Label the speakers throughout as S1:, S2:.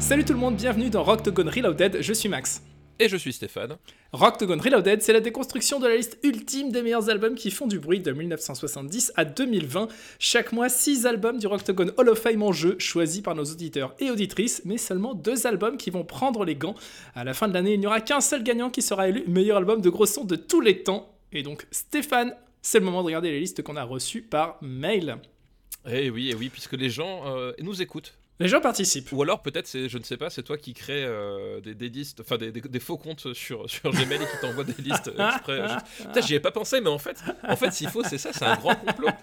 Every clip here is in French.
S1: Salut tout le monde, bienvenue dans Rocktogone Reloaded, je suis Max.
S2: Et je suis Stéphane.
S1: Rocktogone Reloaded, c'est la déconstruction de la liste ultime des meilleurs albums qui font du bruit de 1970 à 2020. Chaque mois, 6 albums du Rocktogone Hall of Fame en jeu, choisis par nos auditeurs et auditrices, mais seulement 2 albums qui vont prendre les gants. À la fin de l'année, il n'y aura qu'un seul gagnant qui sera élu meilleur album de gros son de tous les temps. Et donc, Stéphane, c'est le moment de regarder les listes qu'on a reçues par mail.
S2: Eh oui, eh oui, puisque les gens euh, nous écoutent.
S1: Les gens participent.
S2: Ou alors peut-être, c'est, je ne sais pas, c'est toi qui crée euh, des, des listes, enfin des, des- des faux comptes sur, sur Gmail et qui t'envoie des listes exprès. Je- Putain, j'y ai pas pensé, mais en fait, en fait, s'il faut, c'est ça, c'est un grand complot.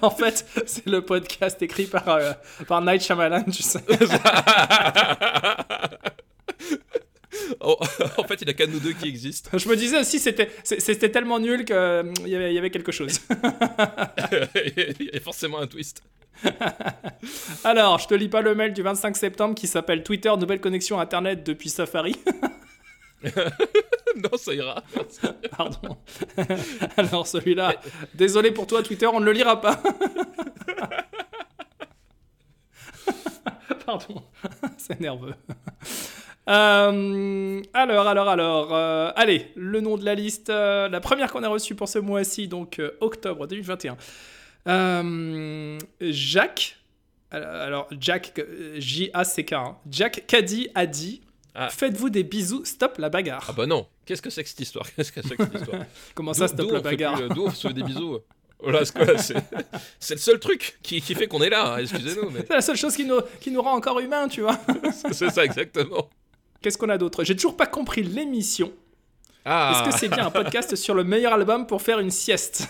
S1: En fait, c'est le podcast écrit par, euh, par Night Shyamalan, tu sais.
S2: Oh, en fait, il n'y a qu'un de nous deux qui existe.
S1: Je me disais aussi, c'était tellement nul qu'il y avait, il y avait quelque chose.
S2: il y a forcément un twist.
S1: Alors, je te lis pas le mail du 25 septembre qui s'appelle Twitter, nouvelle connexion Internet depuis Safari.
S2: non, ça ira.
S1: Pardon. Alors, celui-là, désolé pour toi, Twitter, on ne le lira pas. Pardon, c'est nerveux. Euh, alors, alors, alors, euh, allez, le nom de la liste, euh, la première qu'on a reçue pour ce mois-ci, donc octobre 2021. Euh, Jacques, alors Jack, J-A-C-K, hein. Jack Caddy a dit
S2: Ah.
S1: Faites-vous des bisous, stop la bagarre.
S2: Ah bah non. Qu'est-ce que c'est que cette histoire? Qu'est-ce que c'est que cette histoire?
S1: Comment ça, stop la bagarre
S2: D'où on se fait des bisous? Voilà, c'est quoi, c'est- c'est le seul truc qui, qui fait qu'on est là. hein, Excusez-nous, mais
S1: C'est la seule chose qui nous, qui nous rend encore humains, tu vois.
S2: c'est ça exactement.
S1: Qu'est-ce qu'on a d'autre? J'ai toujours pas compris l'émission.
S2: Ah.
S1: Est-ce que c'est bien un podcast sur le meilleur album pour faire une sieste?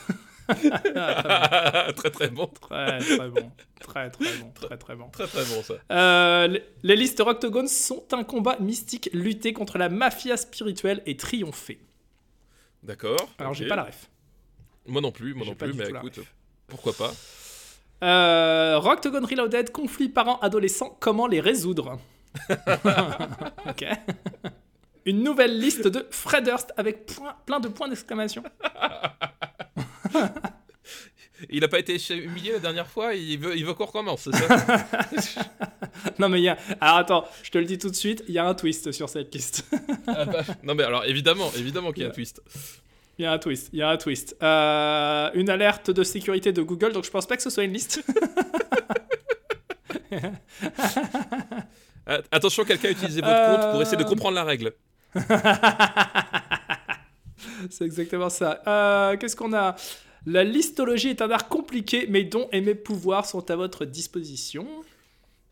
S2: Très très bon.
S1: Très très bon. Très très bon. Très très bon.
S2: Très très bon ça.
S1: Euh, les- listes Rocktogone sont un combat mystique, lutter contre la mafia spirituelle et triompher.
S2: D'accord.
S1: Alors j'ai pas la ref.
S2: Moi non plus, moi non plus, mais écoute, pourquoi pas.
S1: Euh, Reloaded, conflits parents-adolescents, comment les résoudre? Ok. Une nouvelle liste de Fred Durst avec point- plein de points d'exclamation.
S2: Il a pas été humilié la dernière fois, il veut, il veut qu'on recommence, c'est ça?
S1: Non mais il y a... Alors attends, je te le dis tout de suite, il y a un twist sur cette liste.
S2: Ah bah, Non mais alors évidemment, évidemment qu'il y a un twist.
S1: Il y a un twist, il y a un twist. Euh, une alerte de sécurité de Google, donc je pense pas que ce soit une liste.
S2: Attention, quelqu'un a utilisé votre
S1: Euh.
S2: compte pour essayer de comprendre la règle.
S1: C'est exactement ça. Euh, Qu'est-ce qu'on a? La listologie est un art compliqué, mes dons et mes pouvoirs sont à votre disposition.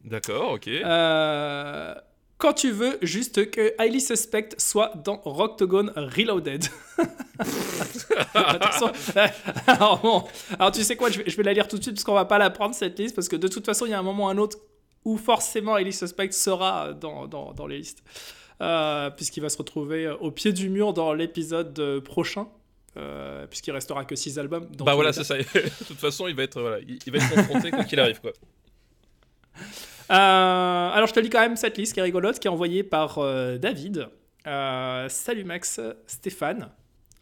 S2: D'accord, ok.
S1: Euh, quand tu veux, juste que Highly Suspect soit dans Rocktogone Reloaded. Attention. alors, bon, alors tu sais quoi, je vais, je vais la lire tout de suite parce qu'on va pas la prendre cette liste parce que de toute façon il y a un moment ou un autre où forcément Highly Suspect sera dans, dans, dans les listes. Euh, puisqu'il va se retrouver au pied du mur dans l'épisode euh, prochain. euh, puisqu'il restera que 6 albums.
S2: bah voilà, c'est ça. de toute façon, il va être, voilà, il, il va être confronté quoi qu'il arrive, quoi.
S1: Euh, alors je te lis quand même cette liste qui est rigolote, qui est envoyée par euh, David. Euh, salut Max, Stéphane.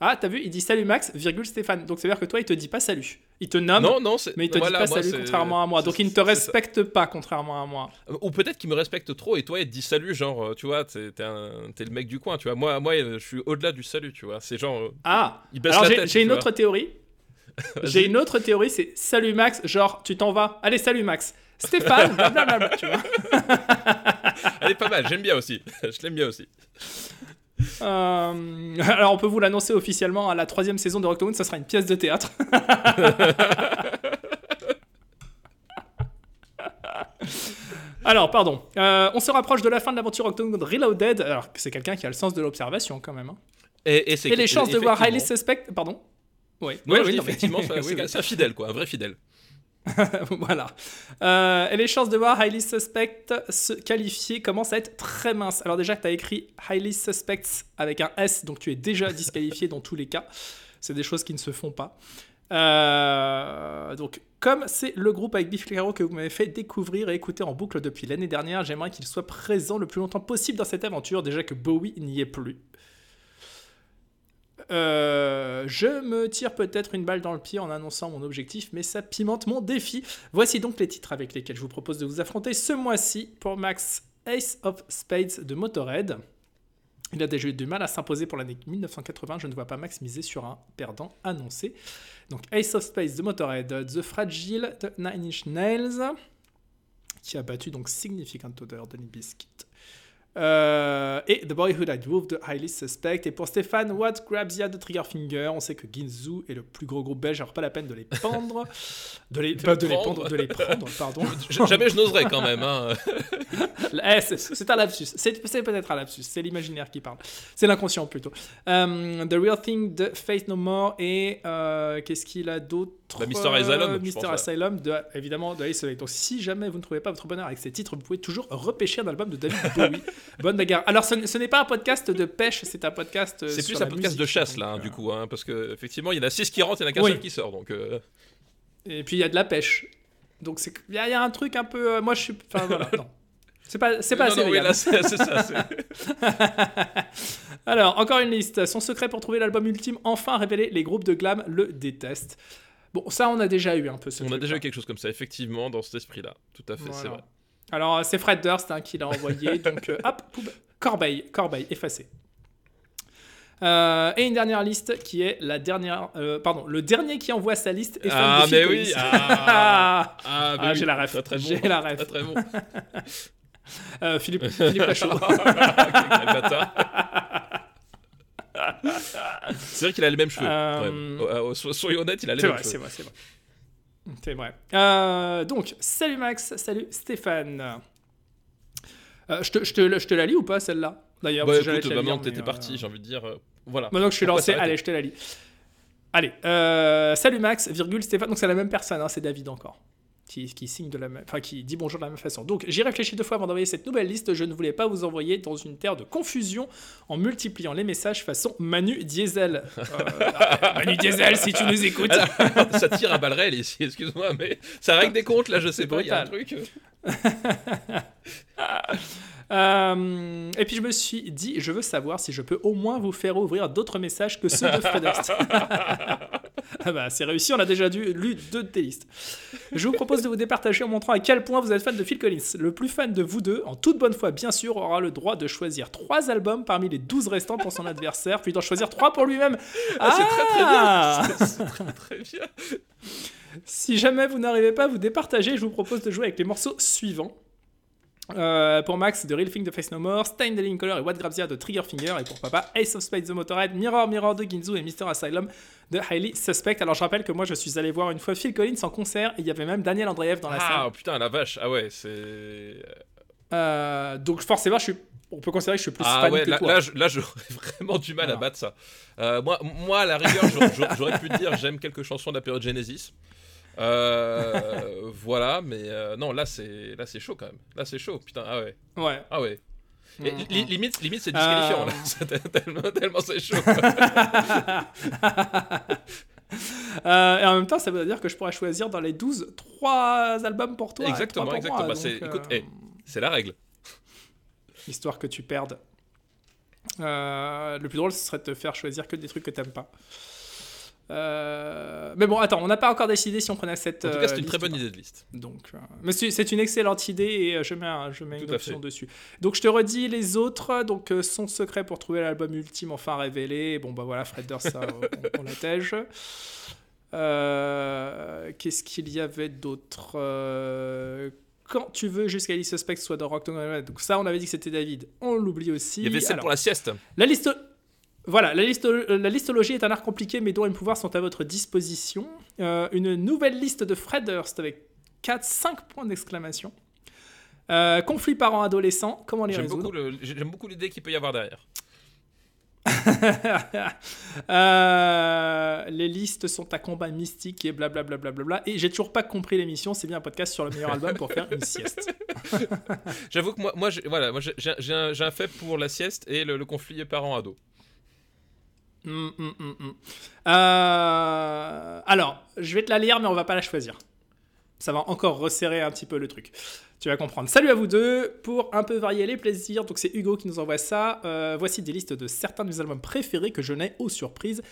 S1: Ah, t'as vu, il dit salut Max, virgule Stéphane. Donc ça veut dire que toi, il te dit pas salut. Il te nomme,
S2: non, non, c'est.
S1: mais il te
S2: voilà,
S1: dit pas salut contrairement à moi. Donc il ne te respecte pas contrairement à moi.
S2: Ou peut-être qu'il me respecte trop et toi, il te dit salut, genre, euh, tu vois, t'es un- le mec du coin, tu vois. Moi, moi, euh, je suis au-delà du salut, tu vois. C'est genre, euh,
S1: Ah,
S2: il
S1: alors j'ai une
S2: vois.
S1: autre théorie. J'ai une autre théorie, c'est salut Max, genre tu t'en vas. Allez, salut Max. Stéphane, blablabla, tu vois.
S2: Elle est pas mal, j'aime bien aussi. je l'aime bien aussi.
S1: Euh, alors on peut vous l'annoncer officiellement à la troisième saison de Rocktown, ça sera une pièce de théâtre. alors pardon, Euh, on se rapproche de la fin de l'aventure Rocktown Reloaded. Alors c'est quelqu'un qui a le sens de l'observation quand même. hein.
S2: Et, et
S1: les chances de voir Highly Suspect, pardon? Oui,
S2: Non,
S1: oui,
S2: je
S1: oui,
S2: dis effectivement, c'est
S1: oui, oui.
S2: c'est un fidèle, quoi, un vrai fidèle.
S1: voilà. Euh, et les chances de voir Highly Suspect se qualifier commencent à être très minces. Alors déjà tu as écrit Highly Suspects avec un S, donc tu es déjà disqualifié dans tous les cas. C'est des choses qui ne se font pas. Euh, donc comme c'est le groupe avec Biff Clyro que vous m'avez fait découvrir et écouter en boucle depuis l'année dernière, j'aimerais qu'il soit présent le plus longtemps possible dans cette aventure, déjà que Bowie n'y est plus. Euh, je me tire peut-être une balle dans le pied en annonçant mon objectif, mais ça pimente mon défi. Voici donc les titres avec lesquels je vous propose de vous affronter ce mois-ci pour Max Ace of Spades de Motorhead. Il a déjà eu du mal à s'imposer pour l'année 1980. Je ne vois pas Max miser sur un perdant annoncé. Donc Ace of Space de Motorhead, The Fragile de Nine Inch Nails, qui a battu donc Significant Odor de Biscuit. Euh, et The Boy Who Died Wolf de Highly Suspect. Et pour Stéphane, What Grabs Ya de Triggerfinger? On sait que Ginzu est le plus gros groupe belge, alors pas la peine de les pendre. De les, de, les pendre, de les prendre, pardon.
S2: Jamais je n'oserais quand même. Hein.
S1: eh, c'est un lapsus. C'est peut-être un lapsus. C'est l'imaginaire qui parle. C'est l'inconscient plutôt. Um, The Real Thing de Faith No More. Et euh, qu'est-ce qu'il a d'autre?
S2: Bah, Mister Asylum.
S1: Mister Asylum, de, évidemment, de Ace Donc si jamais vous ne trouvez pas votre bonheur avec ces titres, vous pouvez toujours repêcher un album de David Bowie. Bonne bagarre. Alors ce, n'est pas un podcast de pêche, c'est un podcast. Euh,
S2: c'est plus un podcast de chasse là, hein, du coup, hein, parce que effectivement, il y en a 6 qui rentrent, il y en a qu'un seul qui sort. Donc, euh.
S1: Et puis il y a de la pêche. Donc il y, a un truc un peu. Euh, moi je suis. Enfin voilà, non. C'est pas, c'est pas assez
S2: non, c'est ça.
S1: Alors, encore une liste. Son secret pour trouver l'album ultime, enfin révélé, les groupes de glam le détestent. Bon, ça, on a déjà eu un peu ce
S2: On a déjà eu quelque chose comme ça, effectivement, dans cet esprit-là. Tout à fait, c'est vrai.
S1: Alors, c'est Fred Durst hein, qui l'a envoyé. donc, euh, hop, Corbeil, Corbeil, effacé. Euh, et une dernière liste qui est la dernière. Euh, pardon, le dernier qui envoie sa liste est
S2: Ah, mais oui
S1: Ah, ah, ah j'ai la ref.
S2: Très,
S1: J'ai la ref.
S2: Très, bon.
S1: Philippe, Philippe Lachaud.
S2: C'est vrai qu'il a les mêmes cheveux. Euh... soyons honnêtes, il a les mêmes
S1: vrai,
S2: cheveux.
S1: C'est vrai, c'est vrai. C'est vrai. Euh, donc, salut Max, salut Stéphane. Euh, je, te, je, te, je, te, la lis ou pas celle-là?
S2: D'ailleurs, bah, écoute, bah, maintenant t'étais parti, j'ai envie de dire. voilà.
S1: Maintenant que je suis lancé, allez, je te la lis. Allez, salut Max, virgule Stéphane. Donc c'est la même personne, hein, c'est David encore qui, signe de la même, enfin, qui dit bonjour de la même façon. Donc j'ai réfléchi deux fois avant d'envoyer cette nouvelle liste. Je ne voulais pas vous envoyer dans une terre de confusion en multipliant les messages façon Manu Diesel. Euh, Manu Diesel, si tu nous écoutes.
S2: ça tire à balles réelles ici, excuse-moi, mais ça règle des comptes là, je sais pas, il y a un truc.
S1: Euh, et puis je me suis dit, je veux savoir si je peux au moins vous faire ouvrir d'autres messages que ceux de Fred ah bah, c'est réussi, on a déjà dû, lu deux de tes listes. Je vous propose de vous départager en montrant à quel point vous êtes fan de Phil Collins. Le plus fan de vous deux, en toute bonne foi bien sûr, aura le droit de choisir trois albums parmi les 12 restants pour son adversaire, puis d'en choisir trois pour lui-même.
S2: Ah, c'est très très bien. Ah c'est très très bien.
S1: Si jamais vous n'arrivez pas à vous départager, je vous propose de jouer avec les morceaux suivants. Euh, pour Max, The Real Thing de Face No More, Stein the Living Color et What Grabs de Triggerfinger, et pour Papa, Ace of Spades The Motorhead, Mirror Mirror de Ginzu et Mr. Asylum de Highly Suspect. Alors je rappelle que moi je suis allé voir une fois Phil Collins en concert et il y avait même Daniel Andreev dans la
S2: salle.
S1: Ah
S2: putain, la vache, ah ouais, c'est.
S1: Euh, donc forcément, je suis on peut considérer que je suis plus ah fan ouais, que
S2: là,
S1: toi.
S2: Là, j'aurais vraiment du mal à battre ça. Euh, moi, moi, à la rigueur, j'aurais pu dire j'aime quelques chansons de la période Genesis. Euh, voilà, mais euh, non, là c'est là c'est chaud quand même. Là c'est chaud, putain. Ah ouais.
S1: Ouais.
S2: Ah ouais. Et, mm, mm. limite, limite c'est disqualifiant là. tellement, tellement c'est chaud.
S1: Euh, et en même temps, ça veut dire que je pourrais choisir dans les 12 trois albums pour toi.
S2: Exactement,
S1: pour
S2: exactement. C'est, écoute, hey, c'est la règle.
S1: Histoire que tu perdes. le plus drôle, ce serait de te faire choisir que des trucs que t'aimes pas. Euh, mais bon, attends, on n'a pas encore décidé si on prenait cette.
S2: En tout cas, c'est une euh, très bonne idée de liste.
S1: Donc, euh, mais c'est une excellente idée et je mets, je mets une option dessus. Donc, je te redis les autres. Donc, son secret pour trouver l'album ultime enfin révélé. Bon, bah voilà, Fred Durst, ça, on, on l'attège. Qu'est-ce qu'il y avait d'autre Quand tu veux jusqu'à Alice Suspect soit dans Rock Donc, ça, on avait dit que c'était David. On l'oublie aussi.
S2: Il y avait celle pour la sieste.
S1: La liste. Voilà, la, liste, la listologie est un art compliqué, mais dont les pouvoirs sont à votre disposition. Euh, une nouvelle liste de Fred Durst avec 4-5 points d'exclamation. Euh, conflits parents-adolescents, comment les résoudre
S2: J'aime beaucoup l'idée qu'il peut y avoir derrière.
S1: Euh, les listes sont à combat mystique et blablabla. Bla bla bla et j'ai toujours pas compris l'émission. C'est bien un podcast sur le meilleur album pour faire une sieste.
S2: J'avoue que moi, moi j'ai voilà, un, un, fait pour la sieste et le, le conflit parents-ado.
S1: Hum, hum, hum, euh, alors, je vais te la lire, mais on va pas la choisir. ça va encore resserrer un petit peu le truc. Tu vas comprendre. Salut à vous deux pour un peu varier les plaisirs. Donc c'est Hugo qui nous envoie ça. Euh, voici des listes de certains de mes albums préférés que je n'ai aux surprises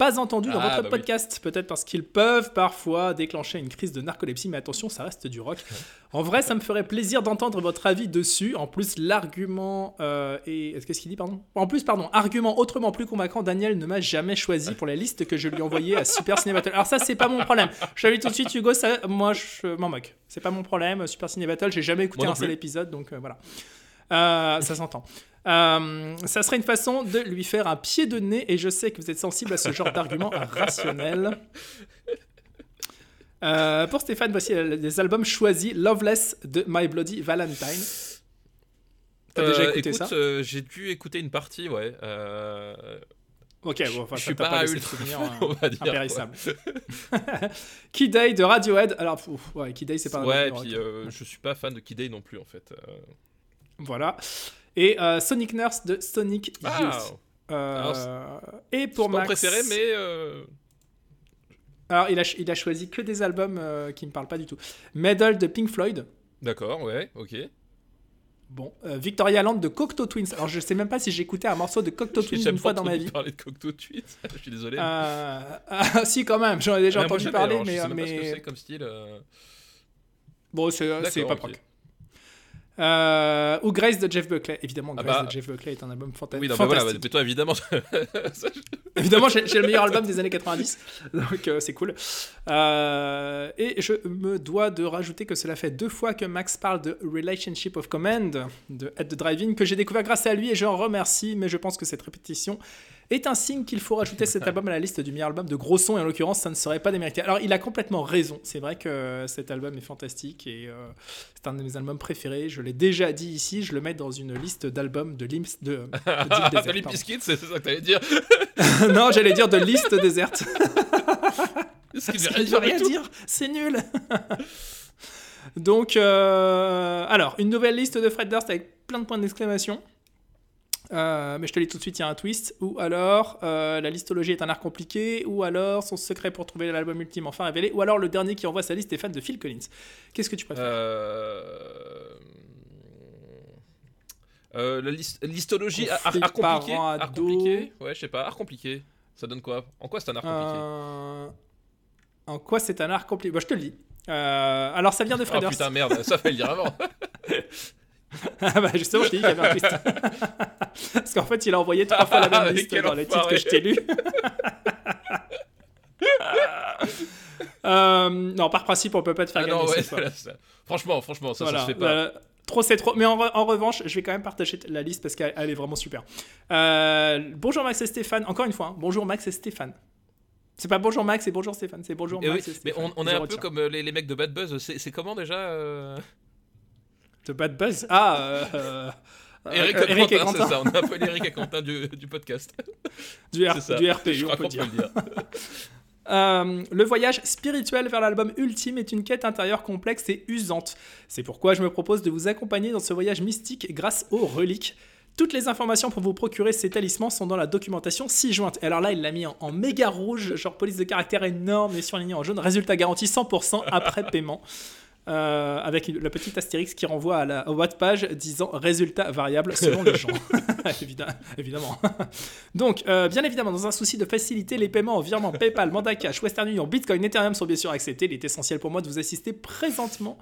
S1: pas entendu dans
S2: Ah,
S1: votre
S2: bah oui.
S1: podcast. Peut-être parce qu'ils peuvent parfois déclencher une crise de narcolepsie, mais attention, ça reste du rock. En vrai, ça me ferait plaisir d'entendre votre avis dessus. En plus, l'argument euh, est. est-ce- Qu'est-ce qu'il dit, pardon? En plus, pardon, argument autrement plus convaincant, Daniel ne m'a jamais choisi pour la liste que je lui ai envoyée à Super Ciné Battle. Alors, ça, c'est pas mon problème. Je t'avais tout de suite, Hugo, ça, moi, je m'en moque. C'est pas mon problème. Super Ciné Battle, j'ai jamais écouté un seul épisode, donc euh, voilà. Euh, ça s'entend. Euh, ça serait une façon de lui faire un pied de nez et je sais que vous êtes sensible à ce genre d'argument rationnel. Euh, pour Stéphane, voici les albums choisis Loveless de My Bloody Valentine. T'as déjà
S2: Euh,
S1: écouté
S2: écoute,
S1: ça
S2: J'ai dû écouter une partie, ouais.
S1: Ok, bon, enfin,
S2: je suis pas
S1: laissé
S2: ultra
S1: souvenir,
S2: on va dire.
S1: impérissable. Day de Radiohead. Alors, pff, ouais, Kid Day, c'est pas un
S2: Ouais, et puis je suis pas fan de Kid Day non plus en fait.
S1: Voilà. Et euh, Sonic Nurse de Sonic
S2: Ah,
S1: Youth. Euh,
S2: Alors,
S1: et
S2: pour
S1: pour
S2: mon
S1: Max,
S2: préféré, mais euh,
S1: Alors, il a, il a choisi que des albums euh, qui me parlent pas du tout. Medal de Pink Floyd.
S2: d'accord, ouais, ok.
S1: Bon, euh, Victoria Land de Cocteau Twins. Alors, je sais même pas si j'ai écouté un morceau de Cocteau Twins une fois dans ma
S2: entendu
S1: vie.
S2: parler de Cocteau Tweet. je suis désolé.
S1: Euh, ah, si, quand même, j'en ai déjà entendu parler, mais,
S2: sais même pas ce que
S1: mais...
S2: c'est comme style. euh.
S1: bon, c'est pas
S2: D'accord, ok.
S1: proc. Euh, ou Grace de Jeff Buckley. Évidemment,
S2: Ah
S1: Grace
S2: bah.
S1: de Jeff Buckley est un album fanta-
S2: Oui, non, mais voilà,
S1: fantastique.
S2: mais toi évidemment.
S1: Évidemment, j'ai j'ai le meilleur album des années 90, donc euh, c'est cool. Euh, et je me dois de rajouter que cela fait deux fois que Max parle de Relationship of Command de Head the Driving, que j'ai découvert grâce à lui et je en remercie, mais je pense que cette répétition est un signe qu'il faut rajouter cet album à la liste du meilleur album de gros son, et en l'occurrence, ça ne serait pas démérité. Alors, il a complètement raison, c'est vrai que cet album est fantastique et euh, c'est un de mes albums préférés, je l'ai déjà dit ici, je le mets dans une liste d'albums de Limps de, de pardon.
S2: Biscuit, c'est ça que t'allais dire.
S1: non, j'allais dire de liste déserte.
S2: Ce qui
S1: Ça
S2: veut
S1: ne
S2: rien
S1: veut
S2: dire
S1: rien dire, c'est nul. Donc, euh, alors, une nouvelle liste de Fred Durst avec plein de points d'exclamation. Euh, mais je te lis tout de suite, il y a un twist. Ou alors, euh, la listologie est un art compliqué. Ou alors, son secret pour trouver l'album ultime enfin révélé. Ou alors, le dernier qui envoie sa liste est fan de Phil Collins. Qu'est-ce que tu préfères
S2: Euh... euh, la listologie, art, art compliqué, art compliqué, ouais, je sais pas, art compliqué. Ça donne quoi? En quoi c'est un art compliqué?
S1: En quoi c'est un art compliqué? Bah, Je te le dis. Alors, ça vient de Fred
S2: Oh
S1: Durst.
S2: putain merde, ça fallait le dire avant.
S1: Ah bah justement, je t'ai dit qu'il y avait un twist. Parce qu'en fait, il a envoyé trois fois la même
S2: Ah,
S1: liste dans les titres
S2: enfoiré.
S1: que je t'ai lus. Euh, non, par principe, on peut pas te faire
S2: Ah
S1: gagner
S2: non, ouais, là, ça- franchement, franchement, ça, ça
S1: Voilà.
S2: se fait pas.
S1: Euh, trop, c'est trop. Mais en, re- en revanche, je vais quand même partager la liste parce qu'elle elle est vraiment super. Euh, bonjour Max et Stéphane. Encore une fois, hein, bonjour Max et Stéphane. C'est pas bonjour Max et bonjour Stéphane, c'est bonjour
S2: Eh oui,
S1: Max
S2: mais on, on est un peu comme euh, les, les mecs de Bad Buzz. C'est comment déjà euh,
S1: De Bad Buzz Ah, euh, euh,
S2: Eric,
S1: euh, Eric et
S2: Quentin, c'est ça. On a appelé Eric et Quentin du, du podcast.
S1: Du, R- du RPU,
S2: Je
S1: on
S2: crois
S1: peut dire.
S2: dire.
S1: Euh, le voyage spirituel vers l'album ultime est une quête intérieure complexe et usante. C'est pourquoi je me propose de vous accompagner dans ce voyage mystique grâce aux reliques. Toutes les informations pour vous procurer ces talismans sont dans la documentation ci-jointe. Et Alors là, il l'a mis en, en méga rouge, genre police de caractère énorme et surligné en jaune. Résultat garanti 100% après paiement. Euh, avec le petit astérix qui renvoie à la au page disant résultat variable selon les gens. Évidem- évidemment. Donc, euh, bien évidemment, dans un souci de faciliter les paiements en virement PayPal, Mandat Cash, Western Union, Bitcoin, Ethereum sont bien sûr acceptés. Il est essentiel pour moi de vous assister présentement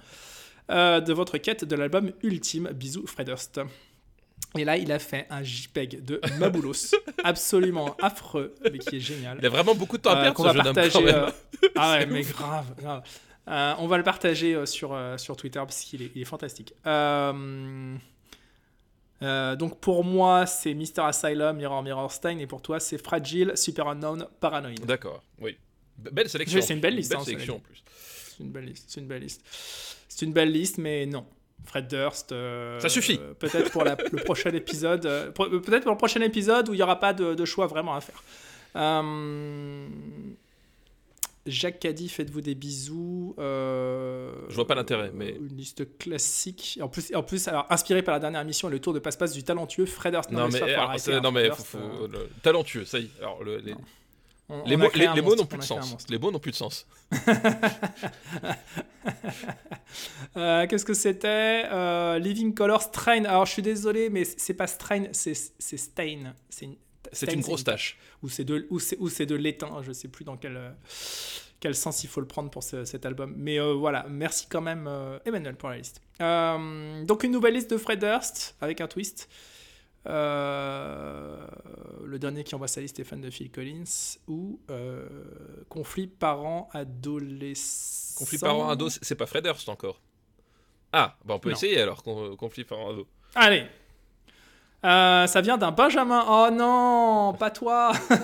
S1: euh, de votre quête de l'album ultime. Bisous, Fred Durst. Et là, il a fait un JPEG de Maboulos, absolument affreux, mais qui est génial.
S2: Il a vraiment beaucoup de temps à
S1: Euh,
S2: perdre,
S1: qu'on va partager. Ah ouais, mais grave, grave. Euh, on va le partager euh, sur, euh, sur Twitter parce qu'il est, il est fantastique. Euh, donc pour moi, c'est Mr. Asylum, Mirror Mirror Stein, et pour toi, c'est Fragile, Super Unknown, Paranoid.
S2: D'accord, oui. Be- Belle sélection.
S1: C'est une belle liste,
S2: Belle
S1: hein,
S2: sélection
S1: cela
S2: en plus.
S1: C'est une belle liste. C'est une belle liste. C'est une belle liste, mais non. Fred Durst. euh,
S2: Ça suffit.
S1: euh, Peut-être pour la- le prochain épisode. Peut-être pour le prochain épisode où il n'y aura pas de, de choix vraiment à faire. Euh, Jacques Caddy, faites-vous des bisous. euh,
S2: Je vois pas l'intérêt, mais-
S1: Une liste classique. En plus, en plus alors, inspiré par la dernière émission et le tour de passe-passe du talentueux Fred Durst.
S2: Non, mais, alors,
S1: arrêter, hein,
S2: non, mais faut- faut-
S1: euh,
S2: le- talentueux, ça y est. Alors, le- les-
S1: Non. On-
S2: Les
S1: on a
S2: mots, les, mots n'ont plus de sens. Les mots n'ont plus de sens.
S1: Euh, Qu'est-ce que c'était Euh, Living Color Strain. Alors je suis désolé, mais c'est pas Strain, c'est c'est Stain. C'est une,
S2: C'est une grosse tâche.
S1: Ou c'est de, ou de l'étain. Je sais plus dans quel, euh, quel sens il faut le prendre pour ce- cet album. Mais euh, voilà, merci quand même euh, Emmanuel pour la liste. Euh, donc une nouvelle liste de Fred Durst avec un twist. Le dernier qui envoie sa liste est fan de Phil Collins ou conflit parents-adolescents.
S2: Conflit parent-ado, c'est c'est pas Fred Durst encore. Ah, bah on peut
S1: Non.
S2: essayer alors, con- conflit parent-ado.
S1: Allez. Euh, ça vient d'un Benjamin. Oh non, pas toi.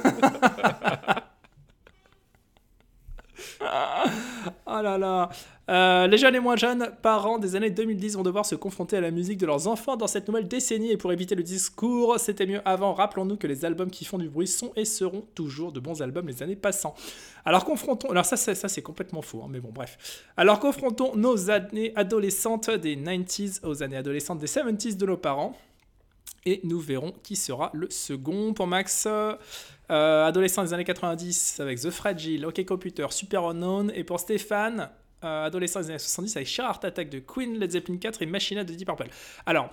S1: oh là là. Euh, les jeunes et moins jeunes parents des années 2010 vont devoir se confronter à la musique de leurs enfants dans cette nouvelle décennie et pour éviter le discours c'était mieux avant, rappelons-nous que les albums qui font du bruit sont et seront toujours de bons albums les années passant. Alors confrontons, alors ça, ça, ça, c'est complètement faux, hein, mais bon bref. Alors confrontons nos années adolescentes des 90s aux années adolescentes des 70s de nos parents et nous verrons qui sera le second. Pour Max, euh, adolescent des années 90 avec The Fragile, OK Computer, Super Unknown. Et pour Stéphane, euh, adolescent des années 70 avec Heart Attack de Queen, Led Zeppelin 4 et Machina de Deep Purple. Alors,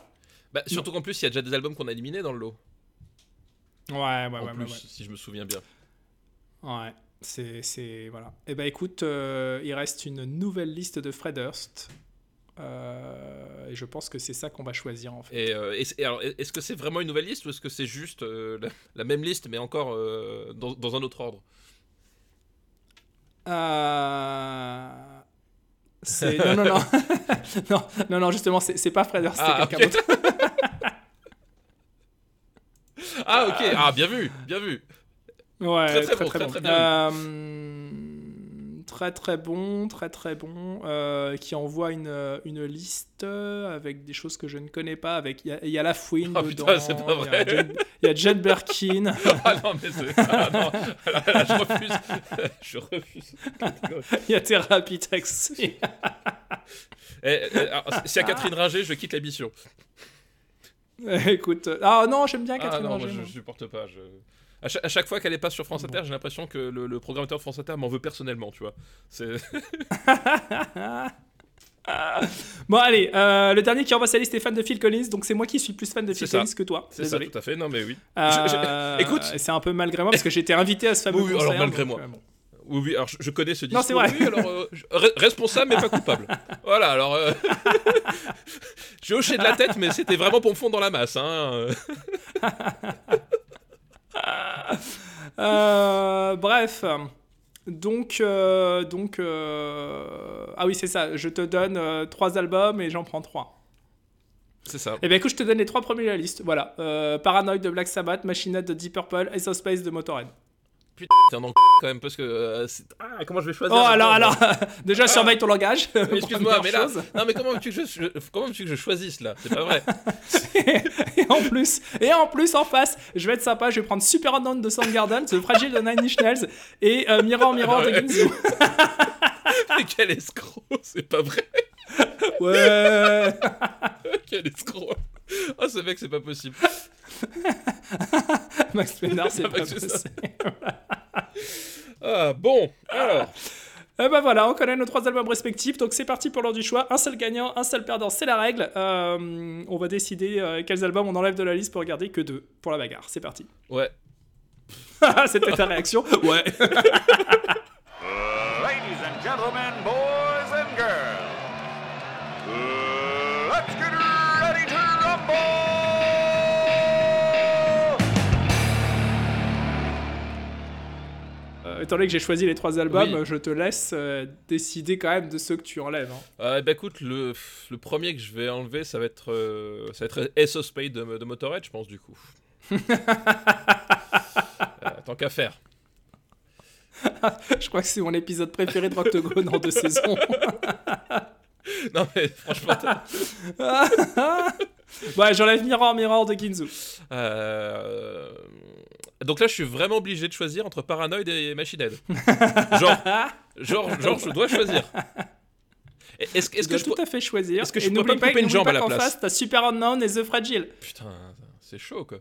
S2: Bah, surtout qu'en plus, il y a déjà des albums qu'on a éliminés dans le lot.
S1: ouais, ouais,
S2: en
S1: ouais,
S2: plus,
S1: ouais,
S2: si je me souviens bien.
S1: ouais. C'est, voilà. Et ben écoute, euh, il reste une nouvelle liste de Fred Durst. Euh, et je pense que c'est ça qu'on va choisir en fait.
S2: Et, euh, et c'est- et alors, est-ce que c'est vraiment une nouvelle liste ou est-ce que c'est juste euh, la, la même liste mais encore dans, dans un autre ordre?
S1: Non, non, non. non, non, non, justement, c'est, pas Durst, c'est
S2: Ah,
S1: quelqu'un
S2: ok.
S1: d'autre.
S2: Ah ok, ah bien vu, bien vu.
S1: Ouais,
S2: Très, très
S1: très,
S2: bon,
S1: très,
S2: très, très bien
S1: très, très bon, très, très bon. euh, qui envoie une, euh, une liste avec des choses que je ne connais pas. Avec, il y a, il y a la fouine
S2: Oh,
S1: dedans.
S2: putain, c'est pas
S1: il y a
S2: vrai.
S1: Jane- Il y a Jane Birkin.
S2: Ah non mais c'est... Ah, non, là, là, je refuse. je refuse.
S1: il y a Thérapie Taxi.
S2: Eh, eh, alors, y a Catherine Ringer, je quitte l'émission.
S1: Écoute. Ah non, j'aime bien
S2: Ah
S1: Catherine
S2: non,
S1: Ringer,
S2: moi. je supporte pas. Je... À, chaque, à chaque fois qu'elle est pas sur France. Inter, j'ai l'impression que le, le programmateur de France Inter m'en veut personnellement, tu vois. C'est...
S1: Bon, allez, euh, le dernier qui envoie sa liste est fan de Phil Collins, donc c'est moi qui suis plus fan de Phil
S2: ça.
S1: Collins que toi.
S2: C'est ça, tout à fait. Non mais oui.
S1: Euh,
S2: Je- je- écoute.
S1: c'est un peu malgré moi parce que été invité à ce fameux
S2: Oui, oui, alors malgré
S1: donc,
S2: moi.
S1: euh, bon.
S2: Oui, oui, alors je, je connais ce discours.
S1: Non, c'est vrai.
S2: Oui, alors, euh, responsable mais pas coupable. voilà, alors. J'ai hoché de la tête, mais c'était vraiment pour me fondre dans la masse. Hein.
S1: Euh, bref. Donc, euh, donc euh, ah oui, c'est ça. Je te donne trois albums et j'en prends trois.
S2: C'est ça.
S1: Et bien écoute, je te donne les trois premiers de la liste. Voilà. Paranoid de Black Sabbath, Machina de Deep Purple, Ace of Space de Motorhead.
S2: Putain, t'es un en quand même, parce que. euh, ah, comment je vais choisir
S1: Oh, alors, alors, déjà surveille ton langage.
S2: Excuse-moi, mais là.
S1: chose.
S2: Non, mais comment veux-tu que je, je- comment veux-tu que je choisisse là? C'est pas vrai.
S1: et en plus, et en plus en face, je vais être sympa, je vais prendre Super Unknown de Soundgarden, The Fragile de Nine Inch Nails et euh, Mirror Mirror de
S2: Ouais.
S1: Ginzu.
S2: Mais quel escroc C'est pas vrai.
S1: Ouais.
S2: Quel escroc. Oh, ce mec, c'est pas possible.
S1: Max Pénard, c'est
S2: Ah,
S1: pas possible.
S2: Ah, bon, alors.
S1: Eh ben voilà, on connaît nos trois albums respectifs, donc c'est parti pour l'heure du choix. Un seul gagnant, un seul perdant, c'est la règle. Euh, on va décider euh, quels albums on enlève de la liste pour garder que deux pour la bagarre. C'est parti.
S2: Ouais.
S1: C'était ta réaction Ouais. Étant donné que j'ai choisi les trois albums,
S2: Oui.
S1: je te laisse euh, décider quand même de ceux que tu enlèves. hein.
S2: Euh, bah écoute, le, le premier que je vais enlever, ça va être, euh, ça va être Ace of Spades de, de Motorhead, je pense, du coup. Euh, tant qu'à faire.
S1: Je crois que c'est mon épisode préféré de Octogone en deux saisons.
S2: Non, mais franchement,
S1: ouais, j'enlève Mirror Mirror de Ginzu.
S2: euh, donc là, je suis vraiment obligé de choisir entre Paranoid et Machine Head. Genre, genre, genre, je dois choisir. Est-ce est-ce que je
S1: tout à fait choisir.
S2: est-ce que je peux pas me couper une jambe à la place
S1: face, t'as Super Unknown et The Fragile.
S2: Putain, c'est chaud, quoi.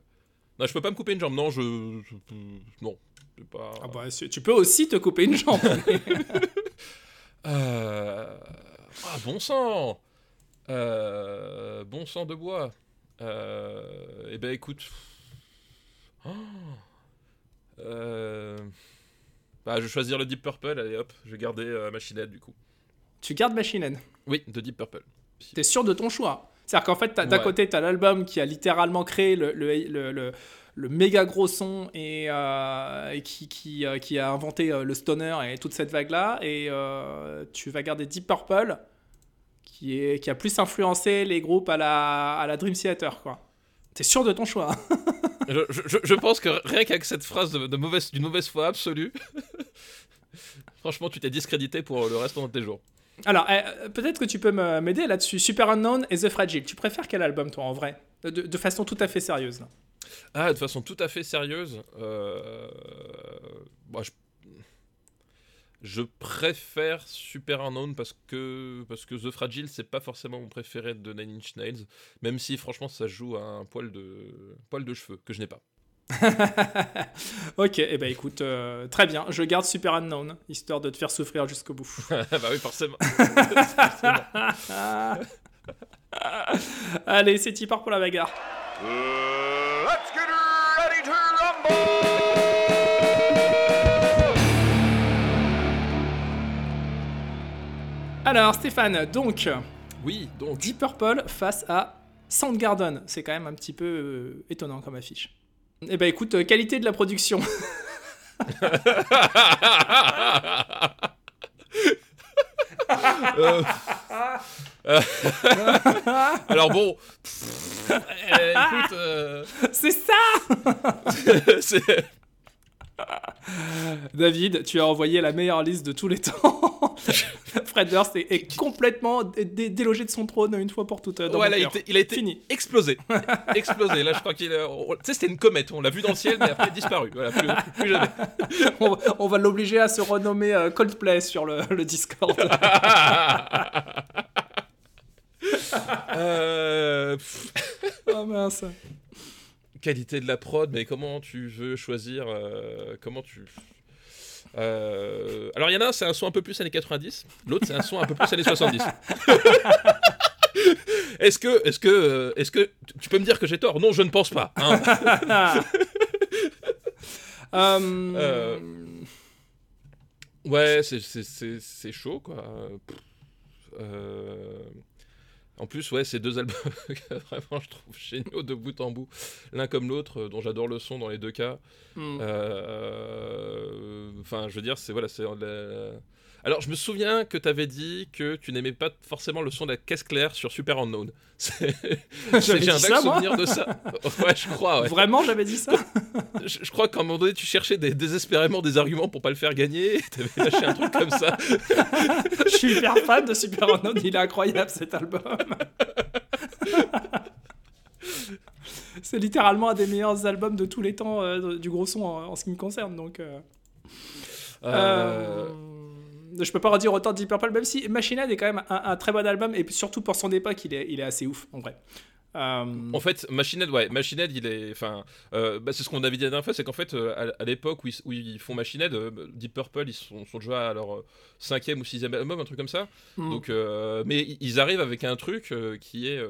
S2: Non, je peux pas me couper une jambe. Non, je... Non. Pas.
S1: Ah bah, tu tu peux aussi te couper une jambe.
S2: Euh, Ah, bon sang Euh, Bon sang de bois. Euh... Eh ben écoute. Oh. Euh... Bah, je vais choisir le Deep Purple, allez hop, je vais garder euh, Machine Head du coup.
S1: tu gardes Machine Head?
S2: Oui, de Deep Purple.
S1: T'es sûr de ton choix? C'est-à-dire qu'en fait, d'un
S2: Ouais.
S1: côté, t'as l'album qui a littéralement créé le, le, le, le- le méga gros son et, euh, et qui, qui, euh, qui a inventé euh, le stoner et toute cette vague-là. Et tu vas garder Deep Purple, qui, est, qui a plus influencé les groupes à la, à la Dream Theater, quoi. T'es sûr de ton choix.
S2: Je, je- je- je pense que rien qu'avec cette phrase de, de mauvaise, d'une mauvaise foi absolue, franchement, tu t'es discrédité pour le reste de tes jours.
S1: Alors, euh, peut-être que tu peux m'aider là-dessus. Super Unknown et The Fragile. Tu préfères quel album, toi, en vrai? De, de façon tout à fait sérieuse. Là.
S2: Ah, de façon tout à fait sérieuse, euh... bah, je... je préfère Super Unknown parce que, parce que The Fragile, c'est pas forcément mon préféré de Nine Inch Nails, même si franchement ça joue à un poil de, poil de cheveux que je n'ai pas.
S1: ok, et eh ben écoute, euh, très bien. Je garde Super Unknown, histoire de te faire souffrir jusqu'au bout.
S2: bah oui, forcément.
S1: Allez, c'est y part pour la bagarre.
S3: Uh,
S1: Alors, Stéphane, donc,
S2: Oui, donc.
S1: Deep Purple face à Soundgarden. C'est quand même un petit peu euh, étonnant comme affiche. Eh ben écoute, euh, qualité de la production.
S2: Euh, Alors bon, pff, euh, écoute, euh,
S1: c'est ça
S2: c'est-
S1: David, tu as envoyé la meilleure liste de tous les temps. Fred Durst est, est complètement dé- dé- délogé de son trône une fois pour toutes. euh, Dans
S2: il, a été
S1: Fini.
S2: explosé. explosé. Là, je crois qu'il. Tu sais, c'était une comète. On l'a vu dans le ciel, mais après disparu. Voilà, plus, plus jamais.
S1: on, va- l'obliger à se renommer euh, Coldplay sur le, le Discord.
S2: Euh,
S1: oh mince.
S2: Qualité de la prod, mais comment tu veux choisir euh, Comment tu. Euh, alors, il y en a un, c'est un son un peu plus années 90. L'autre, c'est un son un peu plus années 70. Est-ce que, est-ce que, euh, est-ce que tu peux me dire que j'ai tort? Non, je ne pense pas. hein.
S1: Euh,
S2: Euh, Ouais, c'est- chaud, quoi. Euh, En plus, ouais, ces deux albums que vraiment je trouve géniaux de bout en bout, l'un comme l'autre, euh, dont j'adore le son dans les deux cas.
S1: hmm.
S2: Euh, Enfin, je veux dire, c'est voilà, c'est. la- Alors, je me souviens que tu avais dit que tu n'aimais pas forcément le son de la caisse claire sur Super Unknown. J'ai un vague souvenir de ça. Ouais, je crois. Ouais.
S1: Vraiment, j'avais dit ça
S2: Je, je crois qu'à un moment donné, tu cherchais des- désespérément des arguments pour pas le faire gagner. et T'avais lâché un truc comme ça.
S1: Je suis hyper fan de Super Unknown, il est incroyable cet album. C'est littéralement un des meilleurs albums de tous les temps euh, du gros son en, en ce qui me concerne. Donc, euh,
S2: Euh,
S1: euh, je peux pas redire autant de Deep Purple, même si Machine Head est quand même un, très bon album et surtout pour son époque, il est assez ouf en vrai. Euh,
S2: En fait, Machine Head, ouais, Machine Head, il est. Enfin, euh, bah, c'est ce qu'on avait dit la dernière fois, c'est qu'en fait, euh, à, l'époque où, ils- où ils font Machine Head, euh, Deep Purple, ils sont, sont déjà à leur cinquième ou sixième album, un truc comme ça.
S1: hmm.
S2: Donc, mais ils arrivent avec un truc qui est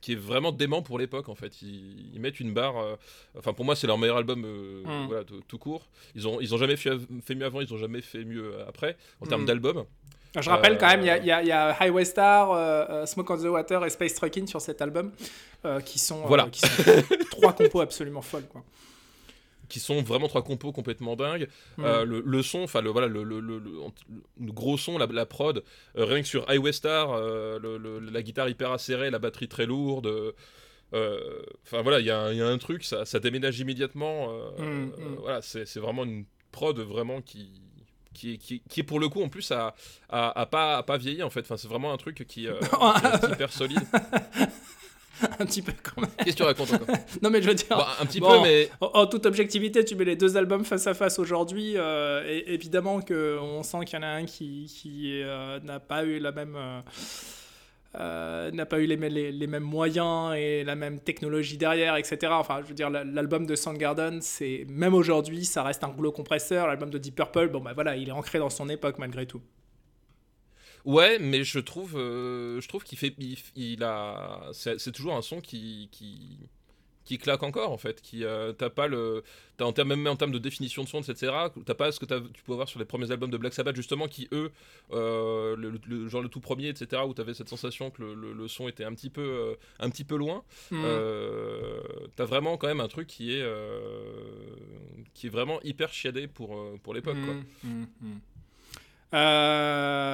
S2: qui est vraiment dément pour l'époque en fait. Ils, ils mettent une barre. enfin, pour moi, c'est leur meilleur album,
S1: Mm.
S2: voilà, tout, court. Ils ont ils ont jamais fait, fait mieux avant, ils ont jamais fait mieux après en termes
S1: Mm.
S2: d'album.
S1: Je rappelle quand même, il y a-
S2: Euh,
S1: y, y a Highway Star, euh, euh, Smoke on the Water et Space Truckin' sur cet album, euh, qui sont,
S2: Voilà.
S1: qui sont trois compos absolument folles. Quoi.
S2: qui sont vraiment trois compos complètement dingues.
S1: Mm.
S2: Le, le son, enfin le voilà, le, gros son, la, la prod, rien que sur Highway Star, la guitare hyper acérée, la batterie très lourde. Enfin voilà, il y, a un- il y a un truc, ça, ça déménage immédiatement.
S1: Mm, mm.
S2: Voilà, c'est vraiment une prod vraiment qui. Qui est, qui, qui est pour le coup en plus à pas, à pas vieillir en fait. Enfin, c'est vraiment un truc qui, euh, qui reste hyper solide.
S1: un petit peu quand même.
S2: Qu'est-ce que tu racontes encore?
S1: Non, mais je veux dire,
S2: Bon, Un petit
S1: Bon.
S2: peu, mais
S1: en, en toute objectivité, tu mets les deux albums face à face aujourd'hui, euh, et évidemment qu'on sent qu'il y en a un qui, qui euh, n'a pas eu la même. Euh, n'a pas eu les, mêmes moyens et la même technologie derrière, etc. Enfin, je veux dire, l'album de Soundgarden, c'est même aujourd'hui, ça reste un rouleau compresseur. L'album de Deep Purple, bon, bah voilà, il est ancré dans son époque malgré tout.
S2: Ouais, mais je trouve, euh, je trouve qu'il fait, il, a, c'est toujours un son qui, qui, qui claque encore en fait, qui euh, t'as pas le, as en termes même en termes de définition de son, etc. T'as pas ce que tu peux avoir sur les premiers albums de Black Sabbath justement, qui eux, euh, le, genre le tout premier, etc. Où t'avais cette sensation que le, son était un petit peu, euh, un petit peu loin. Mmh. t'as vraiment quand même un truc qui est, qui est vraiment hyper chiadé pour pour l'époque. Mmh,
S1: mmh,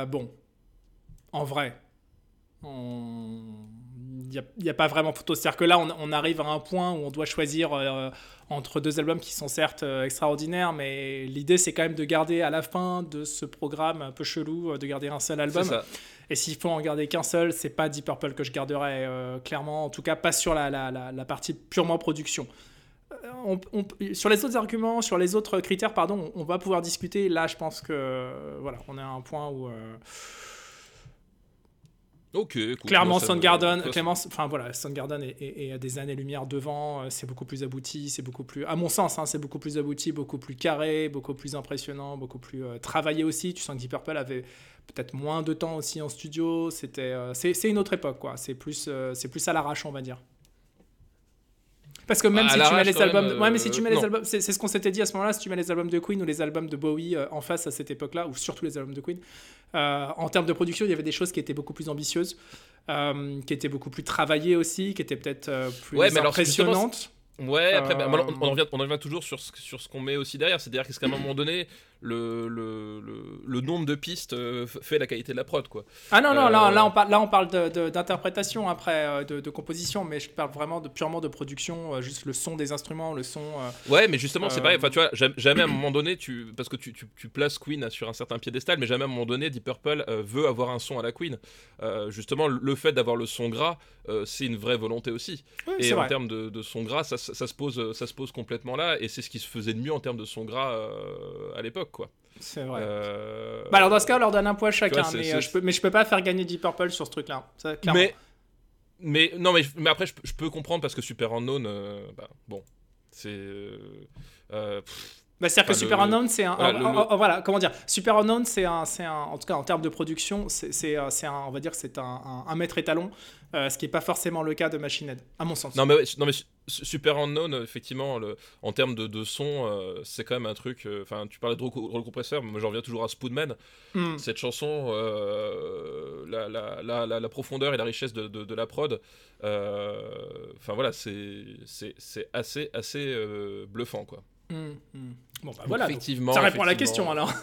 S1: bon, en vrai, il n'y a, pas vraiment photo. C'est-à-dire que là, on, arrive à un point où on doit choisir euh, entre deux albums qui sont certes euh, extraordinaires, mais l'idée, c'est quand même de garder à la fin de ce programme un peu chelou, euh, de garder un seul album. Et s'il faut en garder qu'un seul, c'est pas Deep Purple que je garderai clairement, en tout cas pas sur la, la, la, partie purement production. On, sur les autres arguments, sur les autres critères, pardon, on, va pouvoir discuter. Là, je pense que voilà, on est à un point où
S2: Ok.
S1: Clairement, Soundgarden, enfin voilà, Soundgarden est, à des années-lumière devant. Euh, c'est beaucoup plus abouti, c'est beaucoup plus, à mon sens, hein, c'est beaucoup plus abouti, beaucoup plus carré, beaucoup plus impressionnant, beaucoup plus euh, travaillé aussi. Tu sens que Deep Purple avait peut-être moins de temps aussi en studio. C'était, euh, c'est, une autre époque, quoi. C'est plus, c'est plus à l'arrache, on va dire. Parce que même si tu mets les albums, ouais, mais si tu mets les albums, c'est ce qu'on s'était dit à ce moment-là. Si tu mets les albums de Queen ou les albums de Bowie en face à cette époque-là, ou surtout les albums de Queen, euh, en termes de production, il y avait des choses qui étaient beaucoup plus ambitieuses, euh, qui étaient beaucoup plus travaillées aussi, qui étaient peut-être euh, plus impressionnantes.
S2: Ouais, après, bah, on, en revient, on revient toujours sur ce, sur ce qu'on met aussi derrière. C'est-à-dire qu'à un moment donné, le, le, le, nombre de pistes euh, fait la qualité de la prod, quoi.
S1: Ah non, non, là, là, on parle, là, on parle d'interprétation après, euh, de, de, composition, mais je parle vraiment de, purement de production, euh, juste le son des instruments, le son.
S2: ouais, mais justement, c'est pareil. Enfin, tu vois, jamais à un moment donné, tu, parce que tu, tu, tu, places Queen sur un certain piédestal, mais jamais à un moment donné, Deep Purple veut avoir un son à la Queen. justement, le fait d'avoir le son gras, c'est une vraie volonté aussi. et en termes de, de, son gras, ça, ça, se pose, ça se pose complètement là, et c'est ce qui se faisait de mieux en termes de son gras à l'époque.
S1: C'est vrai. Euh, bah alors dans ce cas, on leur donne un point chacun, mais, euh, je peux, mais je peux pas faire gagner Deep Purple sur ce truc-là.
S2: Mais, mais non, mais, mais après, je, peux comprendre parce que Super Unknown, euh, bah, bon, c'est.
S1: Bah, c'est-à-dire que Super Unknown, c'est un, voilà, comment dire, Super Unknown, c'est un, c'est un, en tout cas en termes de production, c'est, c'est, un, on va dire, c'est un, un, maître étalon, ce qui n'est pas forcément le cas de Machine Head, à mon sens.
S2: Non mais, non mais Super Unknown, effectivement, le, en termes de, de son, euh, c'est quand même un truc. Euh, enfin, tu parlais de rôle compresseur, moi j'en reviens toujours à Spoonman. Hmm. Cette chanson, euh, la, la, la, la, profondeur et la richesse de, de, la prod, enfin voilà, c'est assez, assez bluffant, quoi.
S1: Hmm, hmm. Bon, bah voilà, effectivement, ça répond à la question alors.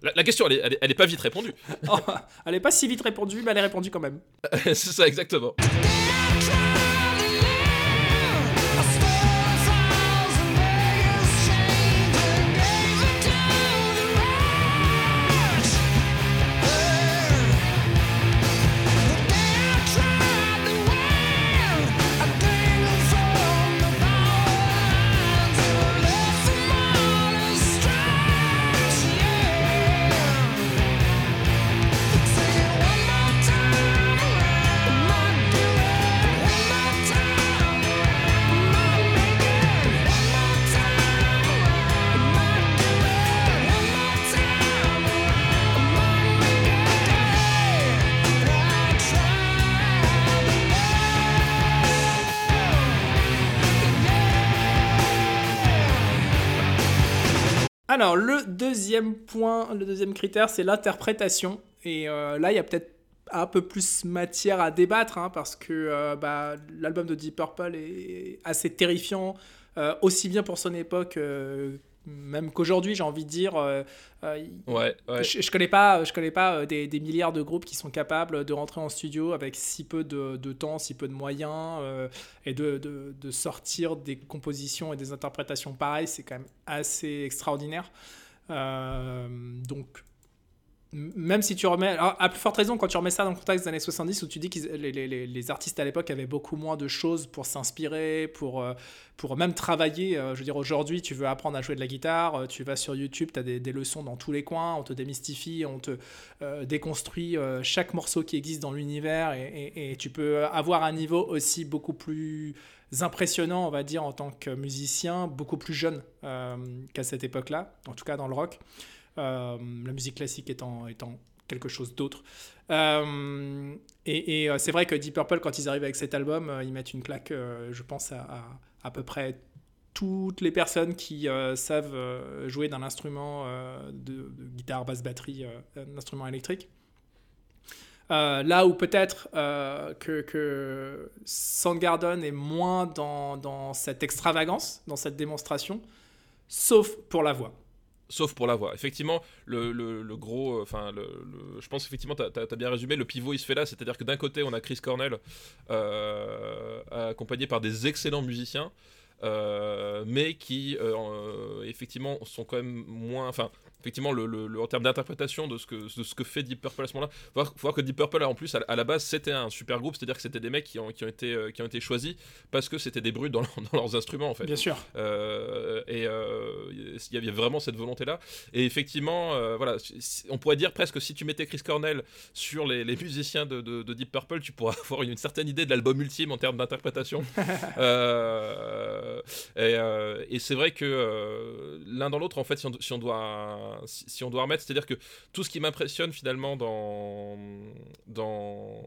S2: La, question, elle est, elle, est, pas vite répondue.
S1: Oh, elle est pas si vite répondue, mais elle est répondue quand même.
S2: c'est ça, exactement.
S1: Alors, le deuxième point, le deuxième critère, c'est l'interprétation. Et euh, là, il y a peut-être un peu plus matière à débattre, hein, parce que euh, bah, l'album de Deep Purple est assez terrifiant, euh, aussi bien pour son époque même qu'aujourd'hui, j'ai envie de dire, euh,
S2: euh, ouais,
S1: Je, je, connais pas, je connais pas euh, des, des, milliards de groupes qui sont capables de rentrer en studio avec si peu de, de temps, si peu de moyens et de, de, de, sortir des compositions et des interprétations pareilles. C'est quand même assez extraordinaire. donc, même si tu remets. Alors, à plus forte raison, quand tu remets ça dans le contexte des années 70, où tu dis que les, les, les, artistes à l'époque avaient beaucoup moins de choses pour s'inspirer, pour, euh, pour même travailler. Euh, je veux dire, aujourd'hui, tu veux apprendre à jouer de la guitare, euh, tu vas sur YouTube, tu as des, des, leçons dans tous les coins, on te démystifie, on te déconstruit chaque morceau qui existe dans l'univers, et, et, tu peux avoir un niveau aussi beaucoup plus impressionnant, on va dire, en tant que musicien, beaucoup plus jeune qu'à cette époque-là, en tout cas dans le rock. Euh, la musique classique étant, quelque chose d'autre. Euh, et, euh, c'est vrai que Deep Purple, quand ils arrivent avec cet album, ils mettent une claque, je pense, à, à, peu près toutes les personnes qui savent jouer d'un instrument de, guitare, basse, batterie, un instrument électrique. là où peut-être que, que est moins dans, cette extravagance, dans cette démonstration, sauf pour la voix
S2: sauf pour la voix. Effectivement, le, le, gros, euh, enfin, le, je pense effectivement, tu as, bien résumé, le pivot il se fait là, c'est-à-dire que d'un côté, on a Chris Cornell, euh, accompagné par des excellents musiciens, mais qui effectivement sont quand même moins, enfin, effectivement, le, en termes d'interprétation de, ce que, ce que fait Deep Purple à ce moment-là, faut, voir que Deep Purple, en plus, à, la base, c'était un super groupe, c'est-à-dire que c'était des mecs qui ont, qui ont, été, euh, qui ont été choisis parce que c'était des brutes dans, dans, leurs instruments, en fait.
S1: Bien sûr.
S2: Euh, et euh, il y avait vraiment cette volonté-là. Et effectivement, voilà, on pourrait dire presque si tu mettais Chris Cornell sur les, les musiciens de, de, Deep Purple, tu pourrais avoir une, certaine idée de l'album ultime en termes d'interprétation. et, et c'est vrai que l'un dans l'autre, en fait, si on, doit si, on doit remettre, c'est-à-dire que tout ce qui m'impressionne finalement dans, dans,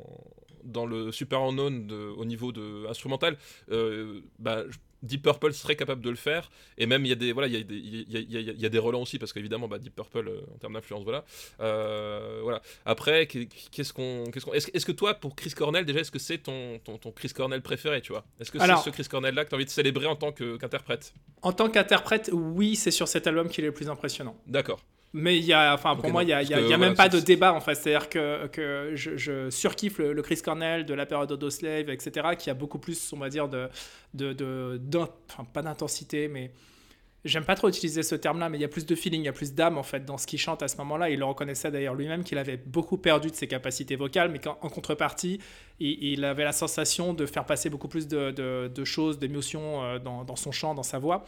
S2: dans le Super Unknown au niveau de instrumental, euh, bah, Deep Purple serait capable de le faire. Et même il y a des voilà il y a des il y, a, des relents aussi parce qu'évidemment bah, Deep Purple euh, en termes d'influence voilà. Euh, voilà. Après qu'est-ce qu'on qu'est-ce qu'on est-ce, que toi pour Chris Cornell déjà est-ce que c'est ton, ton, ton, Chris Cornell préféré tu vois? Est-ce que c'est ce Chris Cornell là que tu as envie de célébrer en tant qu'interprète?
S1: En tant qu'interprète oui c'est sur cet album qu'il est le plus impressionnant.
S2: D'accord
S1: mais il y a, enfin, pour moi, il n'y a, y a, même pas de débat en fait. C'est-à-dire que, que je, je surkiffe le, Chris Cornell de la période Slave, etc., qui a beaucoup plus, on va dire, de, de, de enfin, pas d'intensité, mais j'aime pas trop utiliser ce terme-là, mais il y a plus de feeling, il y a plus d'âme en fait dans ce qu'il chante à ce moment-là. Il le reconnaissait d'ailleurs lui-même qu'il avait beaucoup perdu de ses capacités vocales, mais qu'en contrepartie, il, avait la sensation de faire passer beaucoup plus de, de, choses, d'émotions euh, dans, dans, son chant, dans sa voix.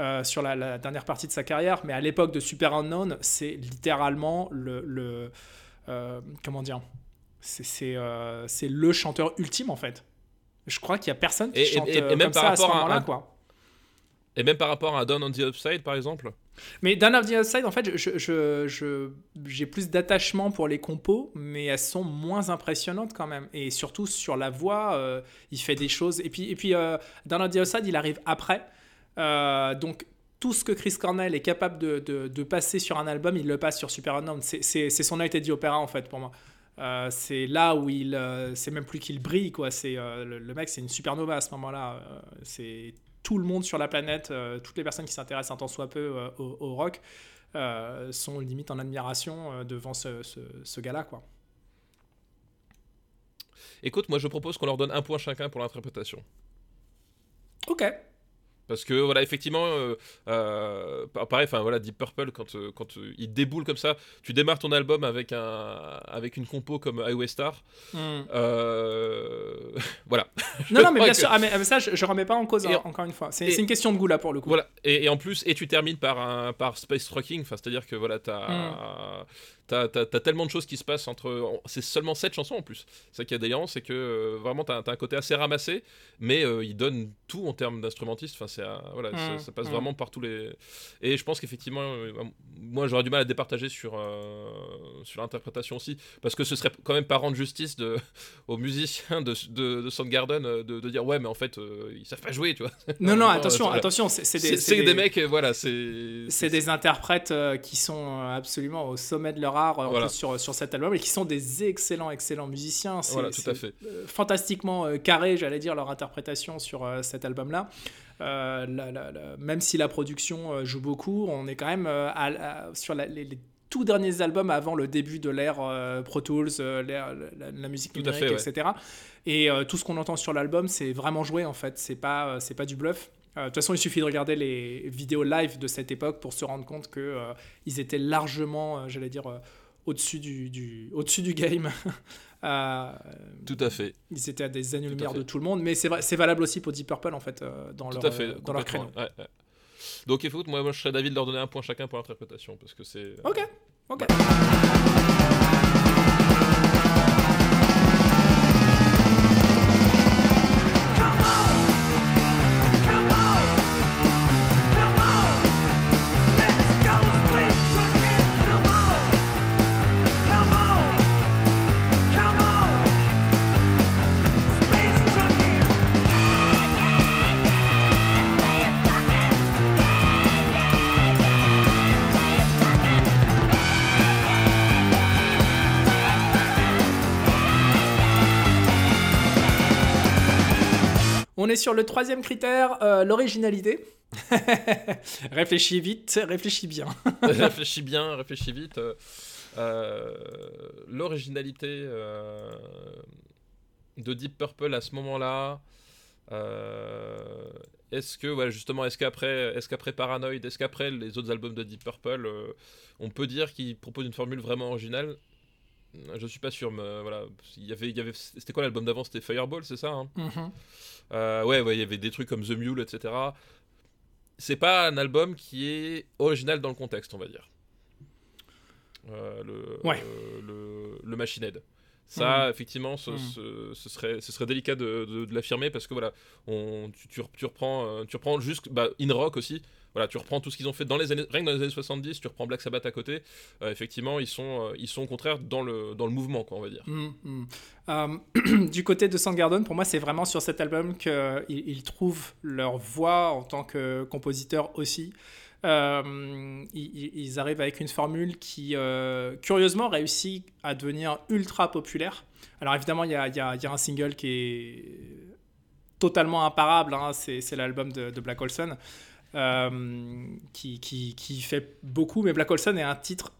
S1: Euh, sur la, dernière partie de sa carrière, mais à l'époque de Super Unknown, c'est littéralement le, le euh, comment dire, c'est euh, c'est le chanteur ultime en fait. Je crois qu'il y a personne qui chante et, comme ça à ce moment-là, quoi.
S2: Et même par rapport à Down on the Upside, par exemple?
S1: Mais Down on the Upside, en fait, j'ai je, je, plus d'attachement pour les compos, mais elles sont moins impressionnantes quand même. Et surtout sur la voix, il fait des choses. Et puis, et puis Down on the Upside, il arrive après. Euh, donc tout ce que Chris Cornell est capable de, de, passer sur un album, il le passe sur Super Unknown. C'est son Teddy Opera en fait pour moi. Euh, c'est là où il, euh, c'est même plus qu'il brille quoi. C'est le, mec, c'est une supernova à ce moment-là. c'est tout le monde sur la planète, toutes les personnes qui s'intéressent un tant soit peu au, rock sont limite en admiration devant ce, ce, ce gars-là quoi.
S2: Écoute, moi je propose qu'on leur donne un point chacun pour l'interprétation.
S1: Ok.
S2: Parce que voilà, effectivement, euh, euh, pareil, enfin voilà, Deep Purple quand euh, quand il déboule comme ça, tu démarres ton album avec un avec une compo comme Highway Star, hmm. voilà.
S1: Non non mais bien sûr, ah, mais, ça je, je, remets pas en cause hein, encore une fois. C'est une question de goût là pour le coup.
S2: Voilà. Et, en plus et tu termines par un par Space Trucking, enfin c'est à dire que voilà t'as hmm. T'as as, tellement de choses qui se passent entre. C'est seulement 7 chansons en plus. C'est ça qui est d'ailleurs, c'est que euh, vraiment t'as as un côté assez ramassé, mais euh, il donne tout en termes d'instrumentiste. Enfin, c'est euh, voilà, ça, mmh, passe mmh. vraiment par tous les. Et je pense qu'effectivement, moi j'aurais du mal à départager sur, sur l'interprétation aussi, parce que ce serait quand même pas rendre justice de, aux musiciens de, de, de Soundgarden de, de, dire ouais, mais en fait ils savent pas jouer, tu vois.
S1: Non, non, attention, attention, c'est
S2: des,
S1: des,
S2: des, mecs, voilà, c'est.
S1: C'est des interprètes qui sont absolument au sommet de leur euh, sur, sur cet album et qui sont des excellents, excellents musiciens.
S2: C'est, voilà, tout à fait.
S1: Euh, fantastiquement euh, carré, j'allais dire, leur interprétation sur cet album-là. même si la production joue beaucoup, on est quand même sur les, tout derniers albums avant le début de l'ère Pro Tools, la, musique numérique, etc. Et tout ce qu'on entend sur l'album, c'est vraiment joué en fait, c'est pas, c'est pas du bluff. De toute façon, il suffit de regarder les vidéos live de cette époque pour se rendre compte qu'ils ils étaient largement, j'allais dire, au-dessus du, du, au-dessus du game. Euh,
S2: Tout à fait.
S1: ils étaient à des années-lumière de tout le monde, mais c'est, valable aussi pour Deep Purple en fait, euh, dans,
S2: Tout
S1: leur,
S2: fait.
S1: euh, dans leur créneau.
S2: complètement, ouais, ouais. Donc écoute, moi, moi je serais d'avis de leur donner un point chacun pour l'interprétation parce que c'est.
S1: Ok, ok. On est sur le troisième critère, euh, l'originalité. réfléchis vite, réfléchis bien.
S2: réfléchis bien, réfléchis vite. euh, euh, L'originalité euh, de Deep Purple à ce moment-là. est-ce que, ouais, justement, est-ce qu'après, est-ce qu'après Paranoid, est-ce qu'après les autres albums de Deep Purple, on peut dire qu'ils proposent une formule vraiment originale? Je suis pas sûr, mais voilà. Il y avait, il y avait, c'était quoi l'album d'avant? C'était Fireball, c'est ça hein?
S1: Mhm.
S2: Euh, ouais, ouais, il y avait des trucs comme The Mule, etc. C'est pas un album qui est original dans le contexte, on va dire. Euh, le,
S1: Ouais.
S2: euh, le, le Machine Head. Ça, effectivement, ce,
S1: Mhm.
S2: ce- ce serait, ce serait délicat de, de- de l'affirmer parce que voilà, on, tu, tu, tu reprends, tu reprends juste bah, In Rock aussi. Voilà, tu reprends tout ce qu'ils ont fait dans les années, rien que dans les années 70, tu reprends Black Sabbath à côté. euh, effectivement, ils sont, euh, ils sont au contraire dans le, dans le mouvement, quoi, on va dire.
S1: Mm, mm. Euh, du côté de Soundgarden, pour moi, c'est vraiment sur cet album qu'ils ils trouvent leur voix en tant que compositeur aussi. Ils, arrivent avec une formule qui, curieusement, réussit à devenir ultra populaire. Alors évidemment, il y a, y y a un single qui est totalement imparable, hein, c'est l'album de, de Black Olson, qui, qui, fait beaucoup, mais Black Olson est un titre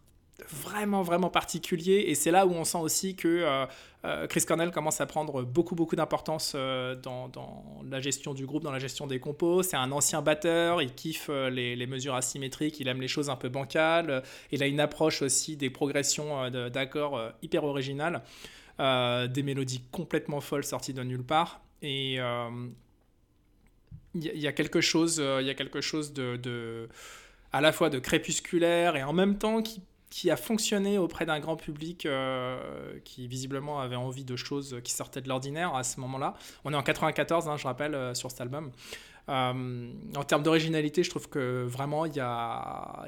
S1: vraiment vraiment particulier et c'est là où on sent aussi que euh, euh, Chris Cornell commence à prendre beaucoup beaucoup d'importance euh, dans, la gestion du groupe, dans la gestion des compos. C'est un ancien batteur, il kiffe euh, les, les mesures asymétriques, il aime les choses un peu bancales. euh, Il a une approche aussi des progressions euh, d'accords euh, hyper originales, euh, des mélodies complètement folles sorties de nulle part. Et euh, il y, a- quelque chose, euh, il y a quelque chose de, de- à la fois de crépusculaire et en même temps qui qui a fonctionné auprès d'un grand public euh, qui visiblement avait envie de choses qui sortaient de l'ordinaire à ce moment-là. On est en 94, hein, je rappelle, euh, sur cet album. En termes d'originalité, je trouve que vraiment, il y a,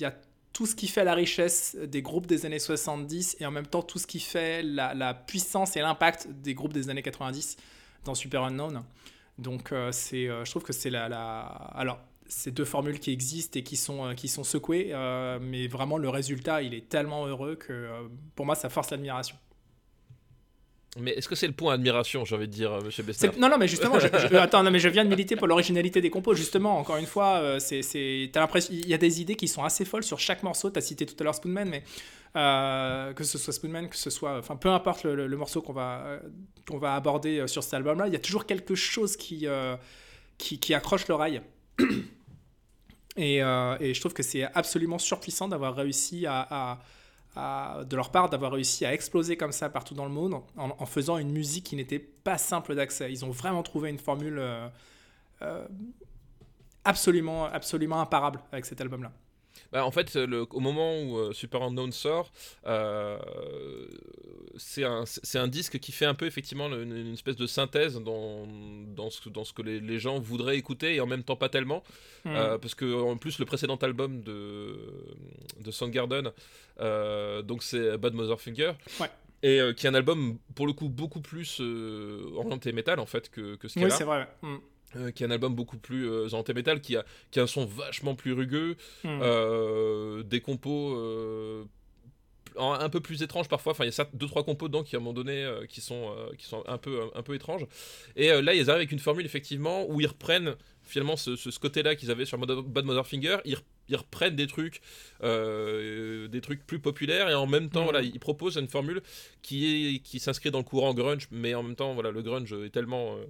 S1: y a tout ce qui fait la richesse des groupes des années 70 et en même temps tout ce qui fait la, la puissance et l'impact des groupes des années 90 dans Super Unknown. Donc, euh, c'est, euh, je trouve que c'est la. Alors, ces deux formules qui existent et qui sont, euh, qui sont secouées, mais vraiment le résultat, il est tellement heureux que pour moi, ça force l'admiration.
S2: Mais est-ce que c'est le point admiration, j'ai envie de dire, euh, monsieur Bessner
S1: Non, non, mais justement, je, attends, non, mais je viens de militer pour l'originalité des compos. Justement, encore une fois, euh, c'est, l'impression, il y a des idées qui sont assez folles sur chaque morceau. Tu as cité tout à l'heure Spoonman, mais euh, que ce soit Spoonman, que ce soit, enfin, peu importe le, morceau qu'on va, euh, va aborder sur cet album-là, il y a toujours quelque chose qui, qui, qui accroche l'oreille. Et, et je trouve que c'est absolument surpuissant d'avoir réussi à- de leur part, d'avoir réussi à exploser comme ça partout dans le monde en, en faisant une musique qui n'était pas simple d'accès. Ils ont vraiment trouvé une formule euh, euh, absolument, absolument imparable avec cet album-là.
S2: Bah, en fait, le- au moment où euh, Super Unknown sort, euh, c'est un, disque qui fait un peu effectivement une, une espèce de synthèse dans, dans, ce, dans ce que les, les gens voudraient écouter et en même temps pas tellement.
S1: Hmm.
S2: Euh, parce que en plus, le précédent album de, de Soundgarden, euh, donc c'est Bad Motherfinger.
S1: Ouais.
S2: Et euh, qui est un album pour le coup beaucoup plus euh, orienté métal en fait que, que ce qu'il y a
S1: oui, c'est vrai. ouais. Hmm.
S2: Euh, qui est un album beaucoup plus euh, orienté métal, qui a, qui a un son vachement plus rugueux,
S1: Hmm.
S2: euh, des compos euh, un peu plus étranges parfois. Enfin, il y a deux trois compos dedans qui à un moment donné qui sont qui sont un peu un, peu étranges. Et là, ils arrivent avec une formule effectivement où ils reprennent finalement ce, ce, ce côté-là qu'ils avaient sur Bad Motherfinger. Ils, ils reprennent des trucs euh, des trucs plus populaires et en même temps
S1: Mhm.
S2: voilà ils proposent une formule qui est qui s'inscrit dans le courant grunge mais en même temps voilà le grunge est tellement euh,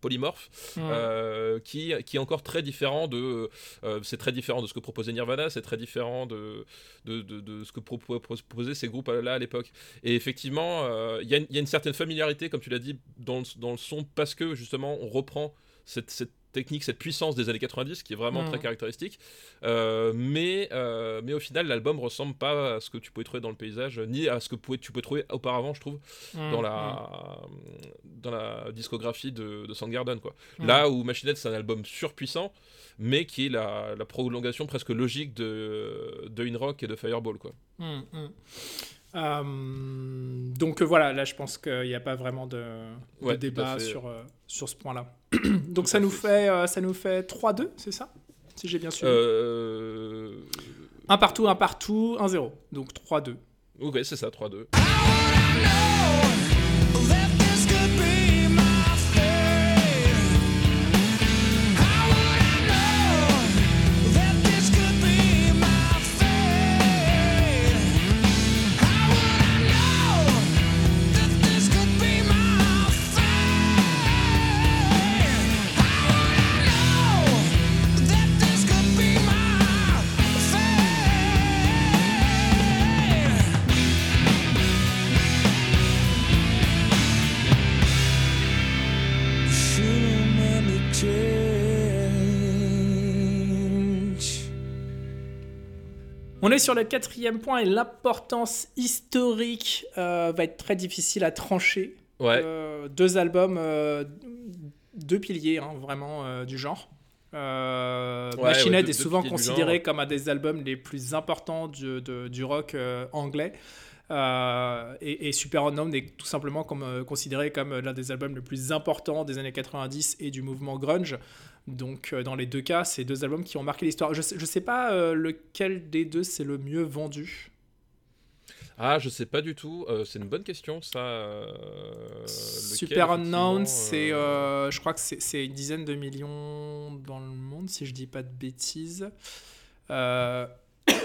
S2: polymorphe, euh, qui, qui est encore très différent de. euh, c'est très différent de ce que proposait Nirvana, c'est très différent de, de, de, de ce que propo- proposaient ces groupes-là à l'époque. Et effectivement, euh, il y, a une- il y a une certaine familiarité, comme tu l'as dit, dans le, dans le son, parce que justement, on reprend cette, cette technique, cette puissance des années 90, qui est vraiment
S1: Mm.
S2: très caractéristique. Euh, mais, euh, mais au final, l'album ressemble pas à ce que tu pouvais trouver dans le paysage, ni à ce que pouvais- tu peux trouver auparavant, je trouve
S1: Mm,
S2: dans la dans la discographie de, de Soundgarden quoi.
S1: Mm.
S2: Là où Machine Head c'est un album surpuissant mais qui est la, la prolongation presque logique de de In Rock et de Fireball quoi.
S1: Euh, donc euh, voilà, là je pense qu'il n'y a pas vraiment de, de
S2: Ouais,
S1: débat
S2: fait.
S1: sur, euh, sur ce point-là. donc
S2: Tout
S1: ça nous,
S2: fait.
S1: fait, euh, ça nous fait 3-2, c'est ça? Si j'ai bien suivi.
S2: Euh...
S1: Un partout, un partout, 1-0. Donc 3-2.
S2: Ok c'est ça 3-2.
S1: Sur le quatrième point et l'importance historique euh, va être très difficile à trancher.
S2: Ouais.
S1: Euh, deux albums, euh, deux piliers hein, vraiment du genre. Euh,
S2: Ouais,
S1: Machine Head est souvent considéré comme un des albums les plus importants du, de- du rock anglais. Euh, et, et Super Unknown est tout simplement comme, euh, considéré comme l'un des albums les plus importants des années 90 et du mouvement grunge. Donc euh, dans les deux cas, c'est deux albums qui ont marqué l'histoire. Je sais, je sais pas euh, lequel des deux c'est le mieux vendu.
S2: Ah je sais pas du tout. Euh, c'est une bonne question ça. euh, lequel,
S1: Super Unknown, c'est, je crois que c'est une dizaine de millions dans le monde, si je dis pas de bêtises.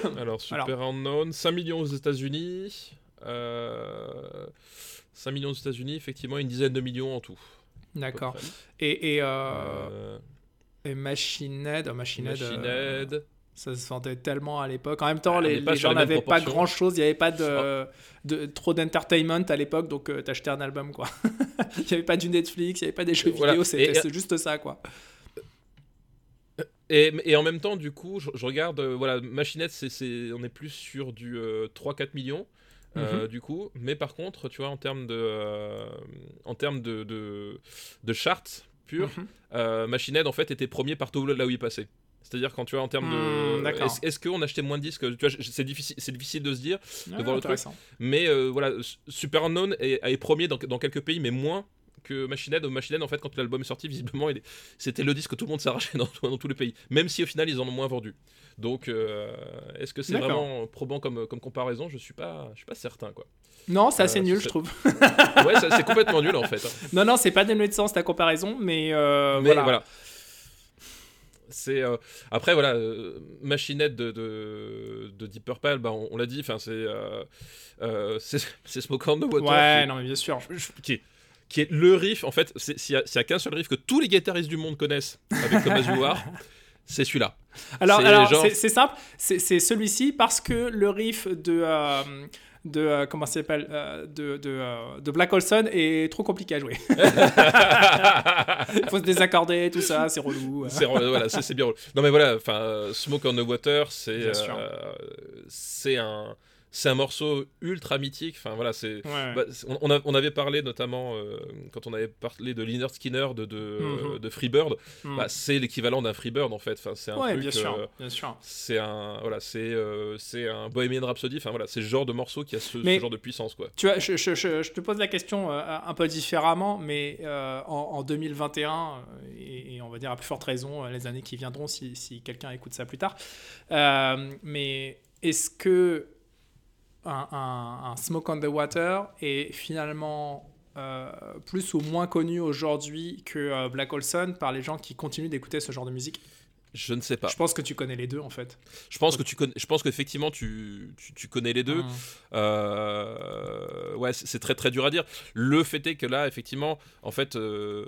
S2: Alors, Super Unknown, 5 millions aux États-Unis. Euh, 5 millions aux États-Unis, effectivement, une dizaine de millions en tout.
S1: D'accord. Et, et, et Machine Head, oh, Machine Head,
S2: Machine
S1: euh,
S2: Head.
S1: ça se vendait tellement à l'époque. En même temps, les, gens n'avaient pas grand chose, il n'y avait pas de, de trop d'entertainment à l'époque, donc euh, t'achetais un album quoi. Il n'y avait pas du Netflix, il n'y avait pas des jeux
S2: Voilà.
S1: vidéo, c'était juste ça quoi.
S2: Et, et en même temps, du coup, je, je regarde, euh, voilà, Machinette, c'est, c'est- on est plus sur du euh, 3-4 millions, euh,
S1: Mhm.
S2: du coup. Mais par contre, tu vois, en termes de, euh, en termes de, de, de purs,
S1: Mhm.
S2: euh, Machinette, en fait, était premier partout là où il passait. C'est-à-dire quand tu vois en termes
S1: Hmm,
S2: de...
S1: d'accord.
S2: Est-ce, est-ce qu'on achetait moins de disques? Tu vois, je- c'est, difficile, c'est difficile de se dire.
S1: Ah,
S2: voir le truc. Mais euh, voilà, Super Unknown est, est premier dans, dans quelques pays, mais moins que Machine Head. Machine Head, en fait, quand l'album est sorti, visiblement, il est- c'était le disque que tout le monde s'arrachait dans, dans tous les pays. Même si au final, ils en ont moins vendu. Donc, euh, est-ce que c'est vraiment probant comme, comme comparaison? Je suis pas, je suis pas certain, quoi.
S1: Non, c'est assez
S2: Euh,
S1: nul, je trouve.
S2: Ouais, ça- c'est complètement nul en fait. hein.
S1: Non, non, c'est pas dénué de sens ta comparaison, mais, euh,
S2: Mais
S1: voilà.
S2: voilà. C'est euh, après voilà euh, machinette de, de, de Deep Purple bah, on, on l'a dit enfin c'est euh, euh, c'est c'est Smoke on the Water
S1: Ouais,
S2: qui-
S1: non, mais bien sûr.
S2: qui qui est le riff, en fait, s'il y a, qu'un seul riff que tous les guitaristes du monde connaissent avec Thomas War, c'est celui-là.
S1: Alors,
S2: C'est
S1: alors
S2: genre-
S1: simple, c'est celui-ci parce que le riff de. euh, de euh, comment s'appelle euh, de, de, euh, de Black Olson est trop compliqué à jouer. Il faut se désaccorder, tout ça, c'est relou.
S2: C'est voilà, c'est bien. Non mais voilà, enfin, Smoke on the Water, c'est c'est un c'est un morceau ultra mythique. Enfin voilà, c'est
S1: Ouais.
S2: bah, on, on avait parlé notamment euh, quand on avait parlé de Lynyrd Skinner de de,
S1: Mhm.
S2: de Freebird.
S1: Hmm.
S2: Bah, c'est l'équivalent d'un Freebird en fait. Enfin, c'est un
S1: ouais,
S2: truc.
S1: bien sûr,
S2: euh,
S1: bien sûr.
S2: c'est un voilà, c'est euh, c'est un Bohemian Rhapsody. Enfin voilà, c'est ce genre de morceau qui a ce, genre de puissance quoi.
S1: Tu vois, je, je- je- je te pose la question un peu différemment, mais en, en 2021, euh, et, et on va dire à plus forte raison les années qui viendront si, si quelqu'un écoute ça plus tard, mais est-ce que un, Smoke on the Water est finalement euh, plus ou moins connu aujourd'hui que euh, Black Olson par les gens qui continuent d'écouter ce genre de musique
S2: Je ne sais pas.
S1: Je pense que tu connais les deux en fait.
S2: Je pense que tu connais, je pense qu'effectivement tu, tu, tu connais les deux.
S1: Mm.
S2: Euh, ouais, c'est très très dur à dire. Le fait est que là, effectivement, en fait, euh,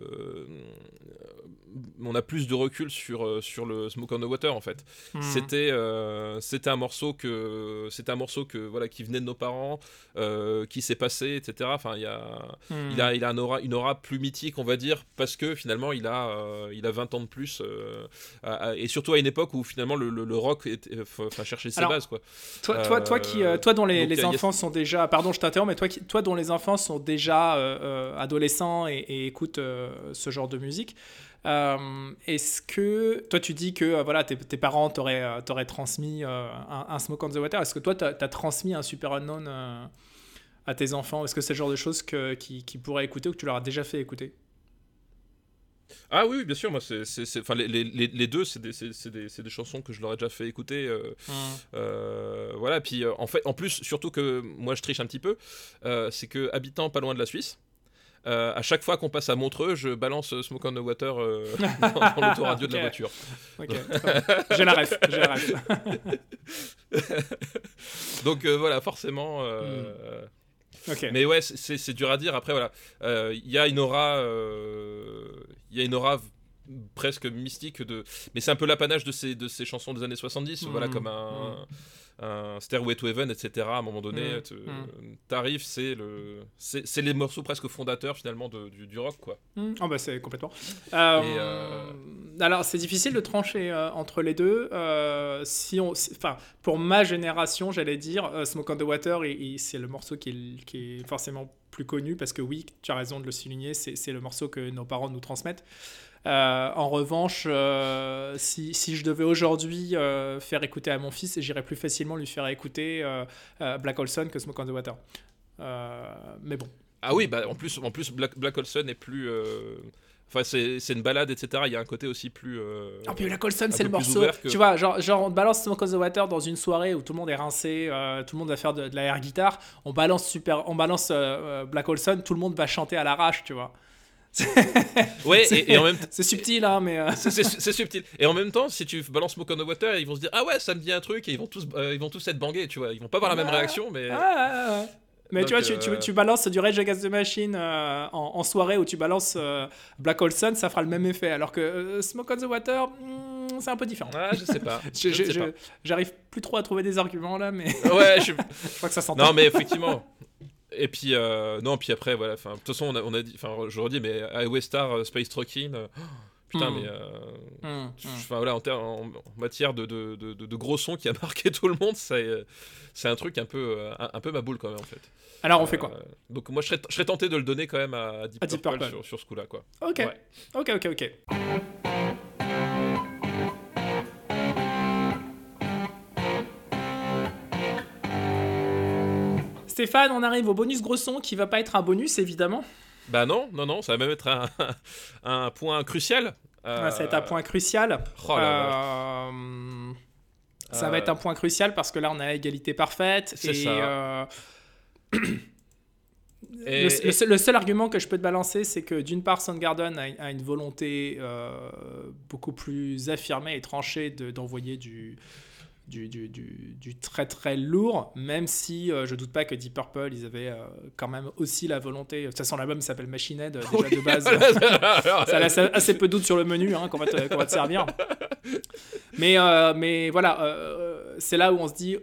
S2: on a plus de recul sur, euh, sur le Smoke on the Water, en fait.
S1: Hmm.
S2: C'était euh, c'était un morceau que c'était un morceau que voilà qui venait de nos parents, qui s'est passé, etc. Enfin, il y a il a, il a un aura, une aura plus mythique, on va dire, parce que finalement, il a, il a 20 ans de plus, à- à- et surtout à une époque où finalement le, le- le rock euh, enfin, cherchait ses
S1: Alors,
S2: bases, quoi.
S1: Toi, toi, toi, qui, euh, toi dont les,
S2: donc,
S1: les
S2: il y a-
S1: enfants sont déjà, pardon, je t'interromps, mais toi, qui, toi dont les enfants sont déjà euh, euh, adolescents et, et écoutent euh, ce genre de musique, euh, est-ce que toi tu dis que euh, voilà tes, tes parents t'auraient euh, transmis euh, un, un Smoke on the Water, est-ce que toi t'as as transmis un Super Unknown euh, à tes enfants? Est-ce que c'est le genre de choses que, qui, qui pourraient écouter ou que tu leur as déjà fait écouter?
S2: Ah oui, oui, bien sûr, moi, c'est, enfin, les, les, les- deux, c'est des, des, c'est des chansons que je leur ai déjà fait écouter. euh, euh, voilà, puis euh, en fait, en plus, surtout que moi, je triche un petit peu, c'est que habitant pas loin de la Suisse. à chaque fois qu'on passe à Montreux, je balance Smoke on the Water dans, dans l'autoradio de la voiture.
S1: Ok, très bien. j'ai la ref, j'ai la ref.
S2: Donc voilà, forcément. euh, Mais ouais, c'est- dur à dire. Après, voilà, Euh, il y a une aura, euh, il y a une aura presque mystique de. Mais c'est un peu l'apanage de ces de ces chansons des années 70. Voilà,
S1: Mhm.
S2: comme un. Un Stairway to Heaven, etc. À un moment donné, te-
S1: Mhm.
S2: t'arrives, c'est le, c'est c'est les morceaux presque fondateurs finalement de- du, du rock, quoi.
S1: Oh bah c'est complètement. Euh,
S2: euh,
S1: Alors c'est difficile de trancher euh, entre les deux. Euh, si on, enfin pour ma génération, j'allais dire euh, Smoke on the Water, et, et c'est le morceau qui est, qui est forcément plus connu parce que oui, tu as raison de le souligner, c'est c'est le morceau que nos parents nous transmettent. Euh, en revanche, euh, si, si je devais aujourd'hui euh, faire écouter à mon fils, j'irais plus facilement lui faire écouter Black Olson que Smoke on the Water. Mais bon.
S2: Ah oui, bah en plus, en plus Black, Black Olson est plus. Enfin, c'est une balade, etc. Il y a un côté aussi plus. euh,
S1: Ah, puis la Colson, c'est le morceau.
S2: que-
S1: Tu vois, genre, genre, on balance Smoke on the Water dans une soirée où tout le monde est rincé, euh, tout le monde va faire de, de la air guitare. On balance, super, on balance euh, Black Olson, tout le monde va chanter à l'arrache, tu vois.
S2: Ouais,
S1: C'est-
S2: et, et en même.
S1: C'est subtil, hein, mais. euh,
S2: C'est- subtil. Et en même temps, si tu balances Smoke on the Water, ils vont se dire Ah ouais, ça me dit un truc, et ils vont tous, euh, ils vont tous être bangés, tu vois. Ils vont pas avoir la même réaction, mais.
S1: ah, ah, ah. Mais
S2: Donc,
S1: tu vois, tu, tu,
S2: euh,
S1: tu balances du Rage Against the Machine euh, en, en soirée où tu balances euh, Black Olson, ça fera le même effet. Alors que euh, Smoke on the Water, hmm, c'est un peu différent.
S2: Ah, je sais pas.
S1: J'arrive plus trop à trouver des arguments là, mais
S2: Ouais, je...
S1: je crois que ça s'entend.
S2: Non, mais effectivement. Et puis, euh, non, puis après, voilà. De toute façon, on a, on a dit, enfin, je redis, mais Highway Star, euh, Space Trucking, euh, putain,
S1: Hmm.
S2: mais. euh,
S1: Hmm, hmm.
S2: Enfin voilà, en, ter- en- en matière de, de, de, gros sons qui a marqué tout le monde, c'est un truc un peu, un, un peu ma boule quand même en fait.
S1: Alors on fait quoi
S2: Donc moi je serais, je serais tenté de le donner quand même à Deep
S1: À Deep
S2: Purple,
S1: Purple.
S2: Sur, sur ce coup-là quoi.
S1: Ok,
S2: Ouais.
S1: ok, ok, ok. Stéphane, on arrive au bonus gros son qui va pas être un bonus évidemment.
S2: Bah non, non, non, ça va même être un, un point crucial. Euh,
S1: Ça va être un point crucial.
S2: Oh là
S1: Euh, Ça va
S2: Euh,
S1: être un point crucial parce que là on a égalité parfaite.
S2: C'est ça. Et-
S1: le,
S2: et-
S1: le seul, le seul argument que je peux te balancer, c'est que d'une part, Soundgarden a, a une volonté euh, beaucoup plus affirmée et tranchée de- d'envoyer du, du, du, du- du très très lourd, même si euh, je doute pas que Deep Purple, ils avaient euh, quand même aussi la volonté. De toute façon, l'album s'appelle Machine Head, déjà
S2: Oui,
S1: de base. ça laisse assez peu de doute sur le menu hein, qu'on va, va te servir. Mais, euh, mais voilà, euh, c'est là où on se dit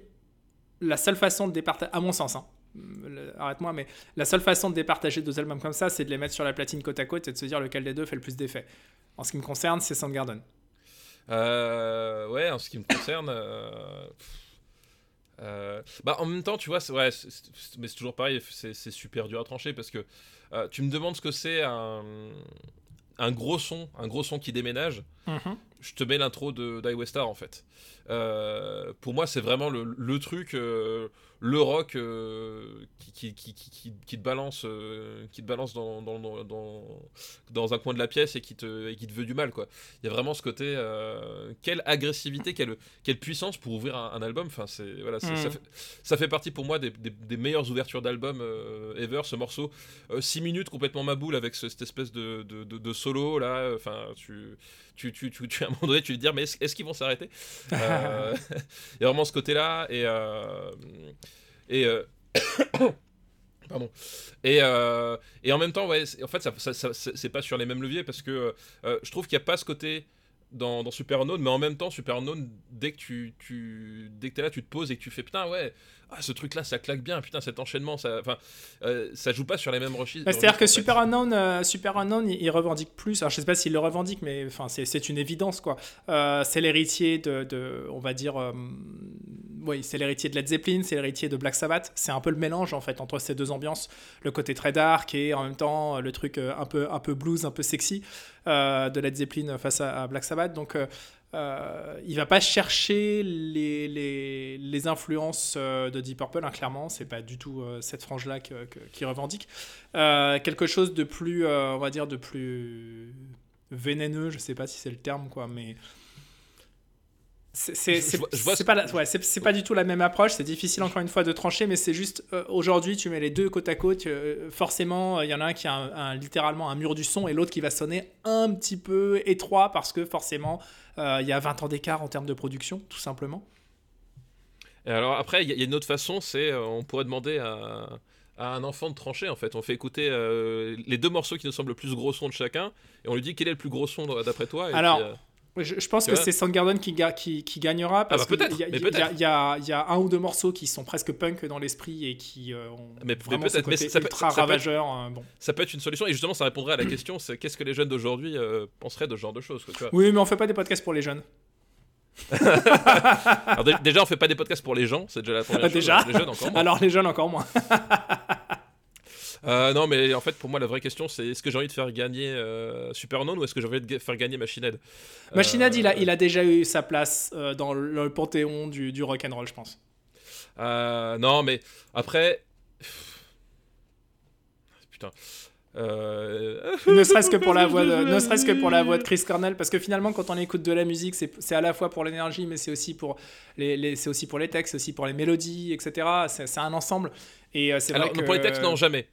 S1: la seule façon de départager, à mon sens, hein, arrête-moi, mais la seule façon de départager deux albums comme ça, c'est de les mettre sur la platine côte à côte et de se dire lequel des deux fait le plus d'effet. En ce qui me concerne, c'est Soundgarden.
S2: Euh, ouais, en ce qui me concerne. euh, euh, bah, en même temps, tu vois, c'est, ouais, mais c'est toujours pareil, c'est, super dur à trancher parce que euh, tu me demandes ce que c'est un, un gros son, un gros son qui déménage. Je te mets l'intro de Star en fait. Euh, pour moi, c'est vraiment le, le truc, le rock euh, qui, qui, qui, qui, qui te balance, euh, qui te balance dans, dans, dans, dans, dans un coin de la pièce et qui te, et qui te veut du mal. Quoi. Il y a vraiment ce côté, euh, quelle agressivité, quelle, quelle puissance pour ouvrir un, un album. Enfin, c'est, voilà, c'est-
S1: Mm.
S2: ça, fait, ça fait partie pour moi des, des, des meilleures ouvertures d'album ever. Ce morceau, 6 minutes complètement ma boule avec ce- cette espèce de, de, de- de solo là. Enfin, tu, tu, tu, tu, tu- à un moment donné, tu te dire, mais est-ce, qu'ils vont s'arrêter? Euh, Il y a vraiment ce côté-là. Et. euh, et euh, Pardon. Et, et en même temps, ouais, en fait, ça, ça- ça- c'est pas sur les mêmes leviers parce que je trouve qu'il n'y a pas ce côté dans, dans Super Unknown, mais en même temps, Super Unknown, dès que tu, tu dès que t'es là, tu te poses et que tu fais putain, ouais, ah, ce truc-là, ça claque bien, putain, cet enchaînement, ça, enfin, euh, ça joue pas sur les mêmes registres.
S1: Bah, C'est-à-dire que. Super Unknown, euh, Super Unknown, il, il revendique plus. Alors je sais pas s'il le revendique, mais enfin c'est une évidence quoi. Euh, c'est l'héritier de, de- on va dire, oui, c'est l'héritier de Led Zeppelin, c'est l'héritier de Black Sabbath. C'est un peu le mélange en fait entre ces deux ambiances, le côté très dark et en même temps le truc un peu un peu blues, un peu sexy de Led Zeppelin face à, Black Sabbath. Donc euh, euh, il va pas chercher les, les, les influences euh, de Deep Purple, hein, clairement, c'est pas du tout euh, cette frange-là qu'il revendique. Euh, quelque chose de plus, euh, on va dire, de plus vénéneux, je sais pas si c'est le terme, quoi, mais. C'est c'est-
S2: Je-
S1: c'est-
S2: je vois- je vois
S1: c'est
S2: ce-
S1: pas, la- ouais, pas du tout la même approche, c'est difficile encore une fois de trancher, mais c'est juste euh, aujourd'hui tu mets les deux côte à côte, euh, forcément il y en a un qui a un- un- littéralement un mur du son et l'autre qui va sonner un petit peu étroit parce que forcément euh, il y a 20 ans d'écart en termes de production, tout simplement.
S2: Et alors après, il y, a- il y a une autre façon, c'est euh, on pourrait demander à, à un enfant de trancher en fait. On fait écouter euh, les deux morceaux qui nous semblent le plus gros son de chacun, et on lui dit quel est le plus gros son d'après toi? et
S1: Alors,
S2: puis, euh,
S1: Je, je pense que c'est Soundgarden qui, ga- qui, qui gagnera parce
S2: bah,
S1: qu'il y, y a- y y un ou deux morceaux qui sont presque punk dans l'esprit et qui euh, ont
S2: Mais- mais
S1: vraiment ce
S2: mais ça peut- être-
S1: ravageur. euh, bon.
S2: ça peut être une solution, et justement, ça répondrait à la question c'est qu'est-ce que les jeunes d'aujourd'hui euh, penseraient de ce genre de choses. quoi, tu vois?
S1: Oui, mais on fait pas des podcasts pour les jeunes.
S2: Alors, déjà, on fait pas des podcasts pour les gens, c'est déjà la première
S1: Ah,
S2: chose.
S1: déjà
S2: Les jeunes encore moins.
S1: Alors les jeunes encore moins.
S2: Euh, non, mais en fait, pour moi, la vraie question, c'est est-ce que j'ai envie de faire gagner euh, ou est-ce que j'ai envie de faire gagner Machine Head?
S1: Machine
S2: Euh,
S1: Head, il a, il a déjà eu sa place euh, dans le panthéon du, du rock and roll, je pense.
S2: Euh, non, mais après. Putain. Euh...
S1: ne serait-ce que pour la voix de, ne serait-ce que pour la voix de Chris Cornell, parce que finalement, quand on écoute de la musique, c'est à la fois pour l'énergie, mais c'est aussi pour les, les- c'est aussi pour les textes, c'est aussi pour les mélodies, etc. C'est un ensemble. Et euh, c'est vrai que...
S2: pour les textes, non, jamais.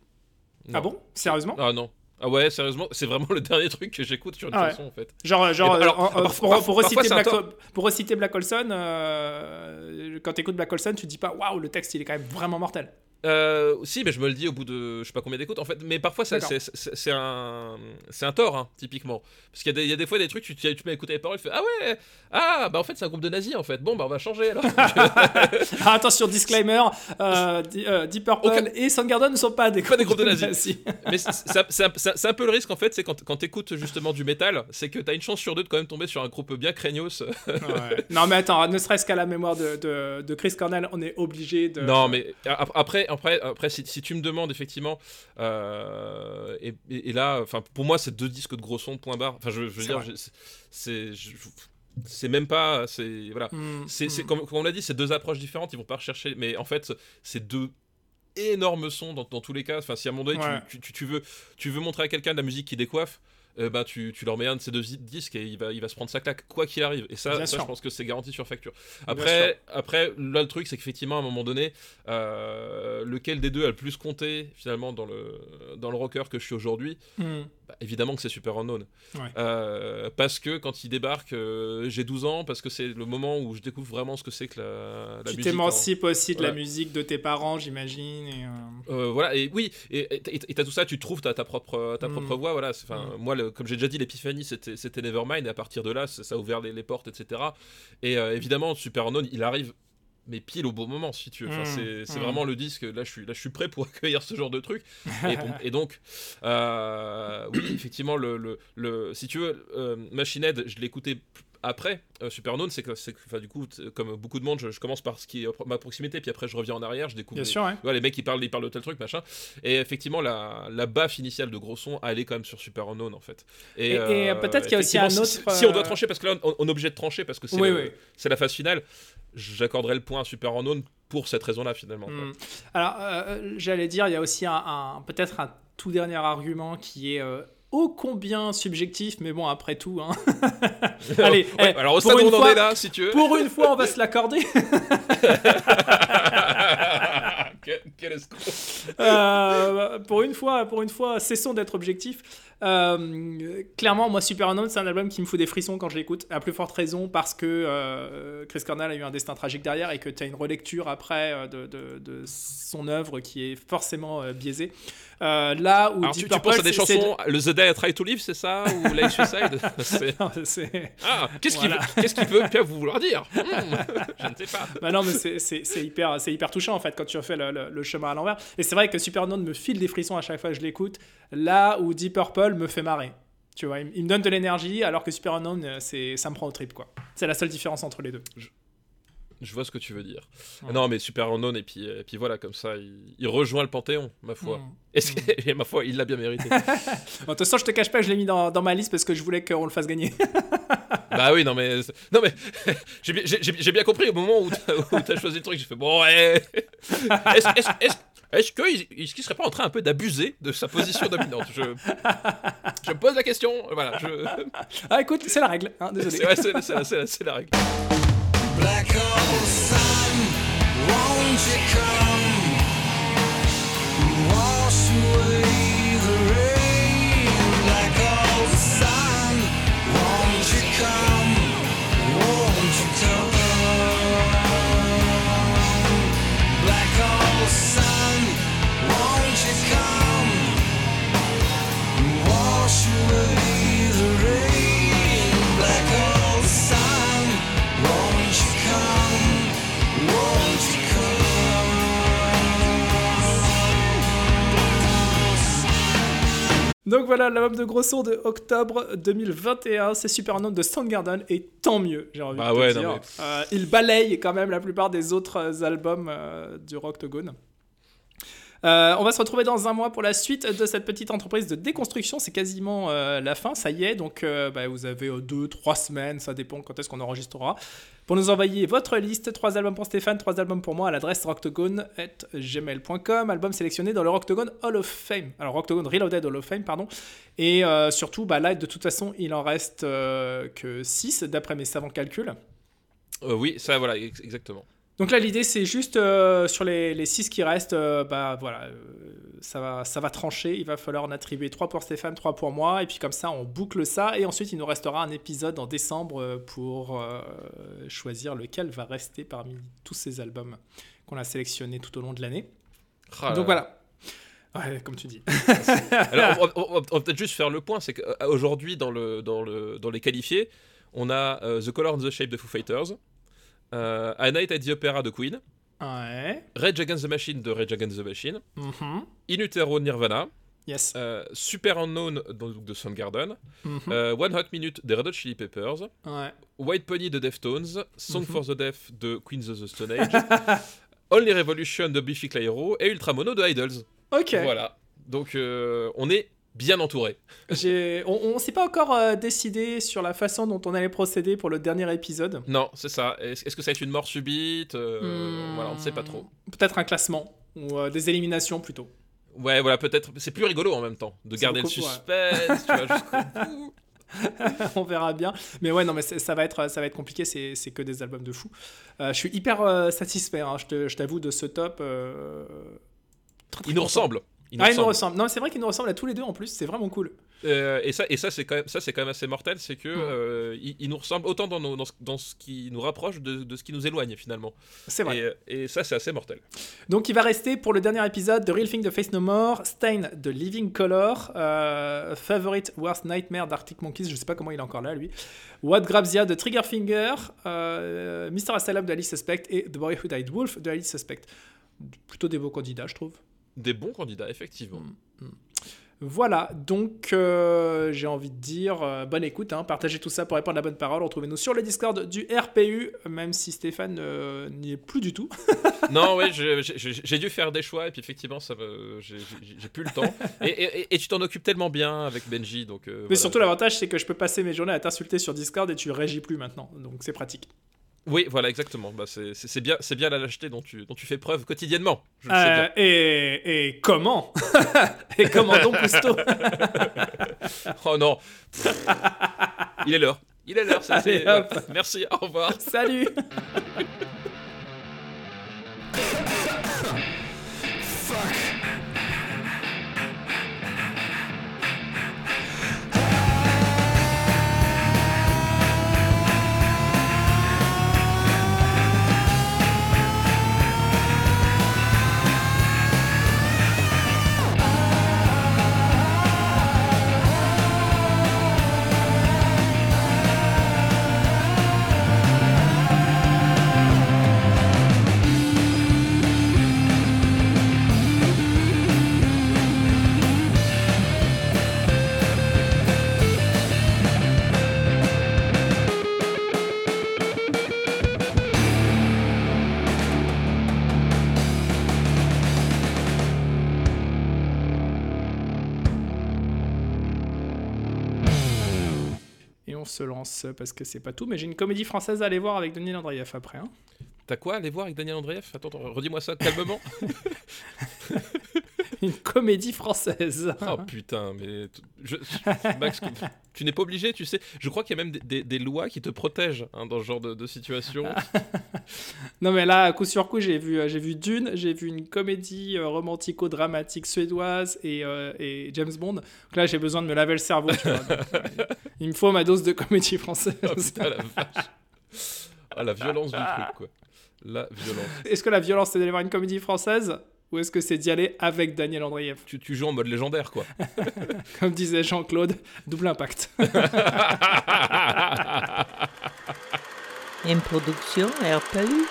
S1: Ah bon? Sérieusement?
S2: Ah non. Ah ouais, sérieusement, c'est vraiment le dernier truc que j'écoute sur une
S1: Ah ouais.
S2: chanson en fait.
S1: Genre, genre
S2: Et bah, alors, parfois-
S1: pour,
S2: parfois-
S1: pour reciter Black, pour reciter Black Olson, euh, quand tu écoutes Black Olson, tu te dis pas waouh, le texte il est quand même vraiment mortel.
S2: Euh, si, mais je me le dis au bout de je sais pas combien d'écoutes en fait. Mais parfois, c'est- un, c'est un tort, hein, typiquement. Parce qu'il y, a des- il y a des fois des trucs, tu, tu, tu mets écouter les paroles, tu fais Ah ouais, ah bah en fait, c'est un groupe de nazis en fait. Bon, bah on va changer alors.
S1: Ah, attention, disclaimer, euh, euh, Deep Purple
S2: Aucun-
S1: et Soundgarden ne sont pas des,
S2: Pas des groupes de nazis. mais c'est un, peu le risque en fait, c'est quand, quand t'écoutes justement du métal, c'est que t'as une chance sur deux de quand même tomber sur un groupe bien craignos.
S1: Ouais. Non mais attends, ne serait-ce qu'à la mémoire de, de, de Chris Cornell, on est obligé de...
S2: Non, mais après, après, après si, si tu me demandes effectivement, euh, et, et- et là, enfin, pour moi, c'est deux disques de gros son, point barre. Enfin, je, je veux dire, c'est, c'est même pas, c'est voilà,
S1: Hmm,
S2: c'est, comme, comme on l'a dit, c'est deux approches différentes. Ils vont pas rechercher, mais en fait, c'est deux énormes sons dans, dans tous les cas. Enfin, si à un moment donné, tu-
S1: Ouais.
S2: tu, tu- tu veux, tu veux montrer à quelqu'un de la musique qui décoiffe. Euh, bah, tu, tu leur mets un de ces deux disques et il va, il va se prendre sa claque, quoi qu'il arrive. Et ça, je pense que c'est garanti sur facture. Après, après là, le truc, c'est qu'effectivement, à un moment donné, euh, lequel des deux a le plus compté finalement dans le, dans le rocker que je suis aujourd'hui
S1: Hmm.
S2: Bah, Évidemment que c'est Super Unknown.
S1: Ouais.
S2: Euh, parce que quand il débarque, euh, j'ai 12 ans, parce que c'est le moment où je découvre vraiment ce que c'est que la, la
S1: Tu
S2: musique.
S1: t'émancipes aussi de la musique de tes parents, j'imagine. Et, euh,
S2: voilà, et oui, et t'as tout ça, tu trouves ta, ta propre, ta
S1: Mm.
S2: propre voix. Voilà, enfin, moi, le- comme j'ai déjà dit, l'épiphanie, c'était Nevermind, et à partir de là, ça a ouvert les, les portes, etc. Et évidemment, Super Unknown, il arrive. Mais pile au bon moment, si tu veux. Enfin,
S1: Mm.
S2: c'est c'est
S1: Mm.
S2: vraiment le disque. Là, je suis, là, je suis prêt pour accueillir ce genre de truc. Et, donc, euh, oui, effectivement, le, le, le- si tu veux, euh, Machine Head, je p- après euh, Super Unknown, c'est que, du coup, comme beaucoup de monde, je, je commence par ce qui est ma proximité, puis après je reviens en arrière, je découvre.
S1: Bien
S2: les-
S1: sûr, ouais.
S2: Ouais, les mecs ils parlent, ils parlent de tel truc, machin. Et effectivement, la, la baffe initiale de gros son, elle est quand même sur Super Unknown en fait.
S1: Et- et peut-être qu'il y a aussi un autre,
S2: Si, si on doit
S1: euh,
S2: trancher, parce que là on, on est obligé de trancher parce que c'est
S1: Oui, oui.
S2: la phase finale, j'accorderai le point à Super Unknown pour cette raison-là finalement.
S1: Hmm. Alors, euh, j'allais dire, il y a aussi un, un- peut-être un tout dernier argument qui est euh, ô combien subjectif, mais bon, après tout. hein. Allez,
S2: Ouais,
S1: eh,
S2: alors au stade en
S1: fois-
S2: est là, si tu veux.
S1: Pour une fois, on va se l'accorder.
S2: Quel, escroc.
S1: Euh, pour une fois, pour une fois, cessons d'être objectifs. Euh, clairement, moi, Super Unknown, c'est un album qui me fout des frissons quand je l'écoute. À plus forte raison parce que euh, Chris Cornell a eu un destin tragique derrière et que tu as une relecture après de, de- de son œuvre qui est forcément biaisée. Là où
S2: Alors,
S1: Deep
S2: tu, tu penses à
S1: Purple,
S2: des chansons, le The Day I Try to Live, c'est ça Ou Life Suicide Ah, qu'est-ce qu'il
S1: Voilà.
S2: qu'est-ce qu'il veut bien vouloir dire Hmm, Je ne sais pas.
S1: Bah non, mais c'est- hyper, hyper touchant en fait quand tu refais le, le- le chemin à l'envers. Et c'est vrai que Super Unknown me file des frissons à chaque fois que je l'écoute. Là où Deep Purple me fait marrer. Tu vois, il, me- donne de l'énergie alors que Super Unknown, euh, ça me prend au trip quoi. C'est la seule différence entre les deux.
S2: Vois ce que tu veux dire.
S1: Ouais.
S2: Non, mais Super Unknown, et puis, et puis voilà, comme ça, il, il rejoint le Panthéon, ma foi. Et, ma foi, il l'a bien mérité.
S1: De toute façon, je te cache pas je l'ai mis dans, dans ma liste parce que je voulais qu'on le fasse gagner.
S2: bah oui, non, mais. Non, mais. J'ai bien- compris au moment où t'as choisi le truc, j'ai fait bon, ouais. Est-ce qu'il qu'il serait pas en train un peu d'abuser de sa position dominante? Je, je me pose la question, voilà, je.
S1: ah écoute, c'est la règle. hein, désolé.
S2: C'est ouais, c'est- c'est la- c'est la- c'est la règle.
S4: Black hole sun, won't you come
S1: Donc voilà, l'album de gros son de octobre 2021, c'est Super Unknown de Soundgarden et tant mieux, j'ai envie
S2: Bah
S1: de te
S2: ouais,
S1: dire. Euh, il balaye quand même la plupart des autres euh, albums euh, du Rocktogone. Euh, on va se retrouver dans un mois pour la suite de cette petite entreprise de déconstruction. C'est quasiment euh, la fin, ça y est. Donc euh, bah, vous avez deux, trois semaines, ça dépend quand est-ce qu'on enregistrera. Pour nous envoyer votre liste, trois albums pour Stéphane, trois albums pour moi à l'adresse rocktogone.gmail.com, album sélectionné dans le Rocktogone Hall of Fame. Alors Rocktogone Reloaded Hall of Fame, pardon. Et surtout, bah, là, de toute façon, il en reste que 6 d'après mes savants calculs.
S2: Oui, ça, voilà, ex- exactement.
S1: Donc là, l'idée, c'est juste euh, sur les, les six qui restent, euh, bah voilà, euh, ça, va, ça va trancher. Il va falloir en attribuer trois pour Stéphane, trois pour moi. Et puis comme ça, on boucle ça. Et ensuite, il nous restera un épisode en décembre pour choisir lequel va rester parmi tous ces albums qu'on a sélectionnés tout au long de l'année.
S2: Ah
S1: Donc
S2: là.
S1: voilà. Ouais, comme tu dis.
S2: Alors, on, va- on va- on va peut-être juste faire le point, c'est qu'aujourd'hui, dans, le, dans, le, dans les qualifiés, on a euh, The Color and the Shape de Foo Fighters, euh, A Night at the Opera de Queen,
S1: Ouais.
S2: Rage Against the Machine de Rage Against the Machine,
S1: Mhm.
S2: In Utero de Nirvana,
S1: Yes.
S2: euh, Super Unknown donc, de Soundgarden,
S1: Mhm.
S2: euh, One Hot Minute des Red Hot Chili Peppers,
S1: Ouais.
S2: White Pony de Deftones, Song
S1: Mhm.
S2: for the Deaf de Queens of the Stone Age, Only Revolution de Biffy Clyro et Ultra Mono de Idols.
S1: Ok.
S2: Voilà. Donc euh, on est bien entouré.
S1: On, on s'est pas encore euh, décidé sur la façon dont on allait procéder pour le dernier épisode.
S2: Non, c'est ça. Est-ce que ça va être une mort subite Euh,
S1: Hmm.
S2: Voilà, on ne sait pas trop.
S1: Peut-être un classement ou euh, des éliminations plutôt.
S2: Ouais, voilà, peut-être. C'est plus rigolo en même temps de garder le
S1: beaucoup, ouais.
S2: suspense, tu vois, jusqu'au bout.
S1: on verra bien. Mais ouais, non, mais ça va être, ça va être compliqué. C'est que des albums de fou. Je suis hyper satisfait. hein, je t'avoue de ce top. très, très
S2: Il nous
S1: content.
S2: ressemble. Il
S1: Ah, il nous
S2: ressemble.
S1: ressemble. Non, c'est vrai qu'il nous ressemble à tous les deux en plus. C'est vraiment cool.
S2: Euh, et ça, et ça c'est quand même, ça c'est quand même assez mortel, c'est que
S1: Mm.
S2: euh, il, il nous ressemble autant dans, nos- dans, ce, dans ce qui nous rapproche de, de ce qui nous éloigne finalement.
S1: C'est vrai.
S2: Et, et ça c'est assez mortel.
S1: Donc il va rester pour le dernier épisode de Real Thing de Face No More, Stain de Living Color, euh, Favorite Worst Nightmare d'Arctic Monkeys, je sais pas comment il est encore là lui, What Grabs Ya de Triggerfinger, euh, Mr. Asylum de Alice Suspect et The Boy Who Died Wolf de Alice Suspect. Plutôt des beaux candidats, je trouve.
S2: Des bons candidats effectivement.
S1: Mm. Voilà, donc euh, j'ai envie de dire euh, bonne écoute, hein, partagez tout ça pour répondre à la bonne parole. Retrouvez-nous sur le Discord du RPU, même si Stéphane euh, n'y est plus du tout.
S2: non, je- j'ai dû faire des choix et puis effectivement ça j'ai plus le temps. Et, et- et- et tu t'en occupes tellement bien avec Benji, donc. euh,
S1: Mais
S2: voilà.
S1: surtout, l'avantage, c'est que je peux passer mes journées à t'insulter sur Discord et tu régis plus maintenant. Donc, c'est pratique.
S2: Oui, voilà, exactement. Bah, c'est- bien, la lâcheté dont tu, dont tu fais preuve quotidiennement. Je le sais
S1: Euh,
S2: bien.
S1: et, et comment Et comment donc, Cousteau
S2: Oh non. Il est l'heure. Il est l'heure. voilà. Merci. Au revoir.
S1: Salut lance parce que c'est pas tout. Mais j'ai une comédie française à aller voir avec Daniel Andreev après. hein.
S2: T'as quoi à aller voir avec Daniel Andreev? Attends, redis-moi ça calmement.
S1: Une comédie française.
S2: oh putain, mais je- Max, tu n'es pas obligé, tu sais. Je crois qu'il y a même des, des- des lois qui te protègent hein, dans ce genre de, de situation.
S1: Non mais là, coup sur coup, j'ai vu, euh, j'ai vu Dune, j'ai vu une comédie euh, romantico-dramatique suédoise et, euh, et James Bond. Donc là, j'ai besoin de me laver le cerveau. tu vois. Donc, il me faut ma dose de comédie française.
S2: Oh putain, la vache. Ah, la violence du truc, quoi. La violence.
S1: Est-ce que la violence, c'est d'aller voir une comédie française? Ou est-ce que c'est d'y aller avec Daniel Andreev?
S2: Tu, tu joues en mode légendaire, quoi.
S1: Comme disait Jean-Claude, double impact.
S5: Une production RPU.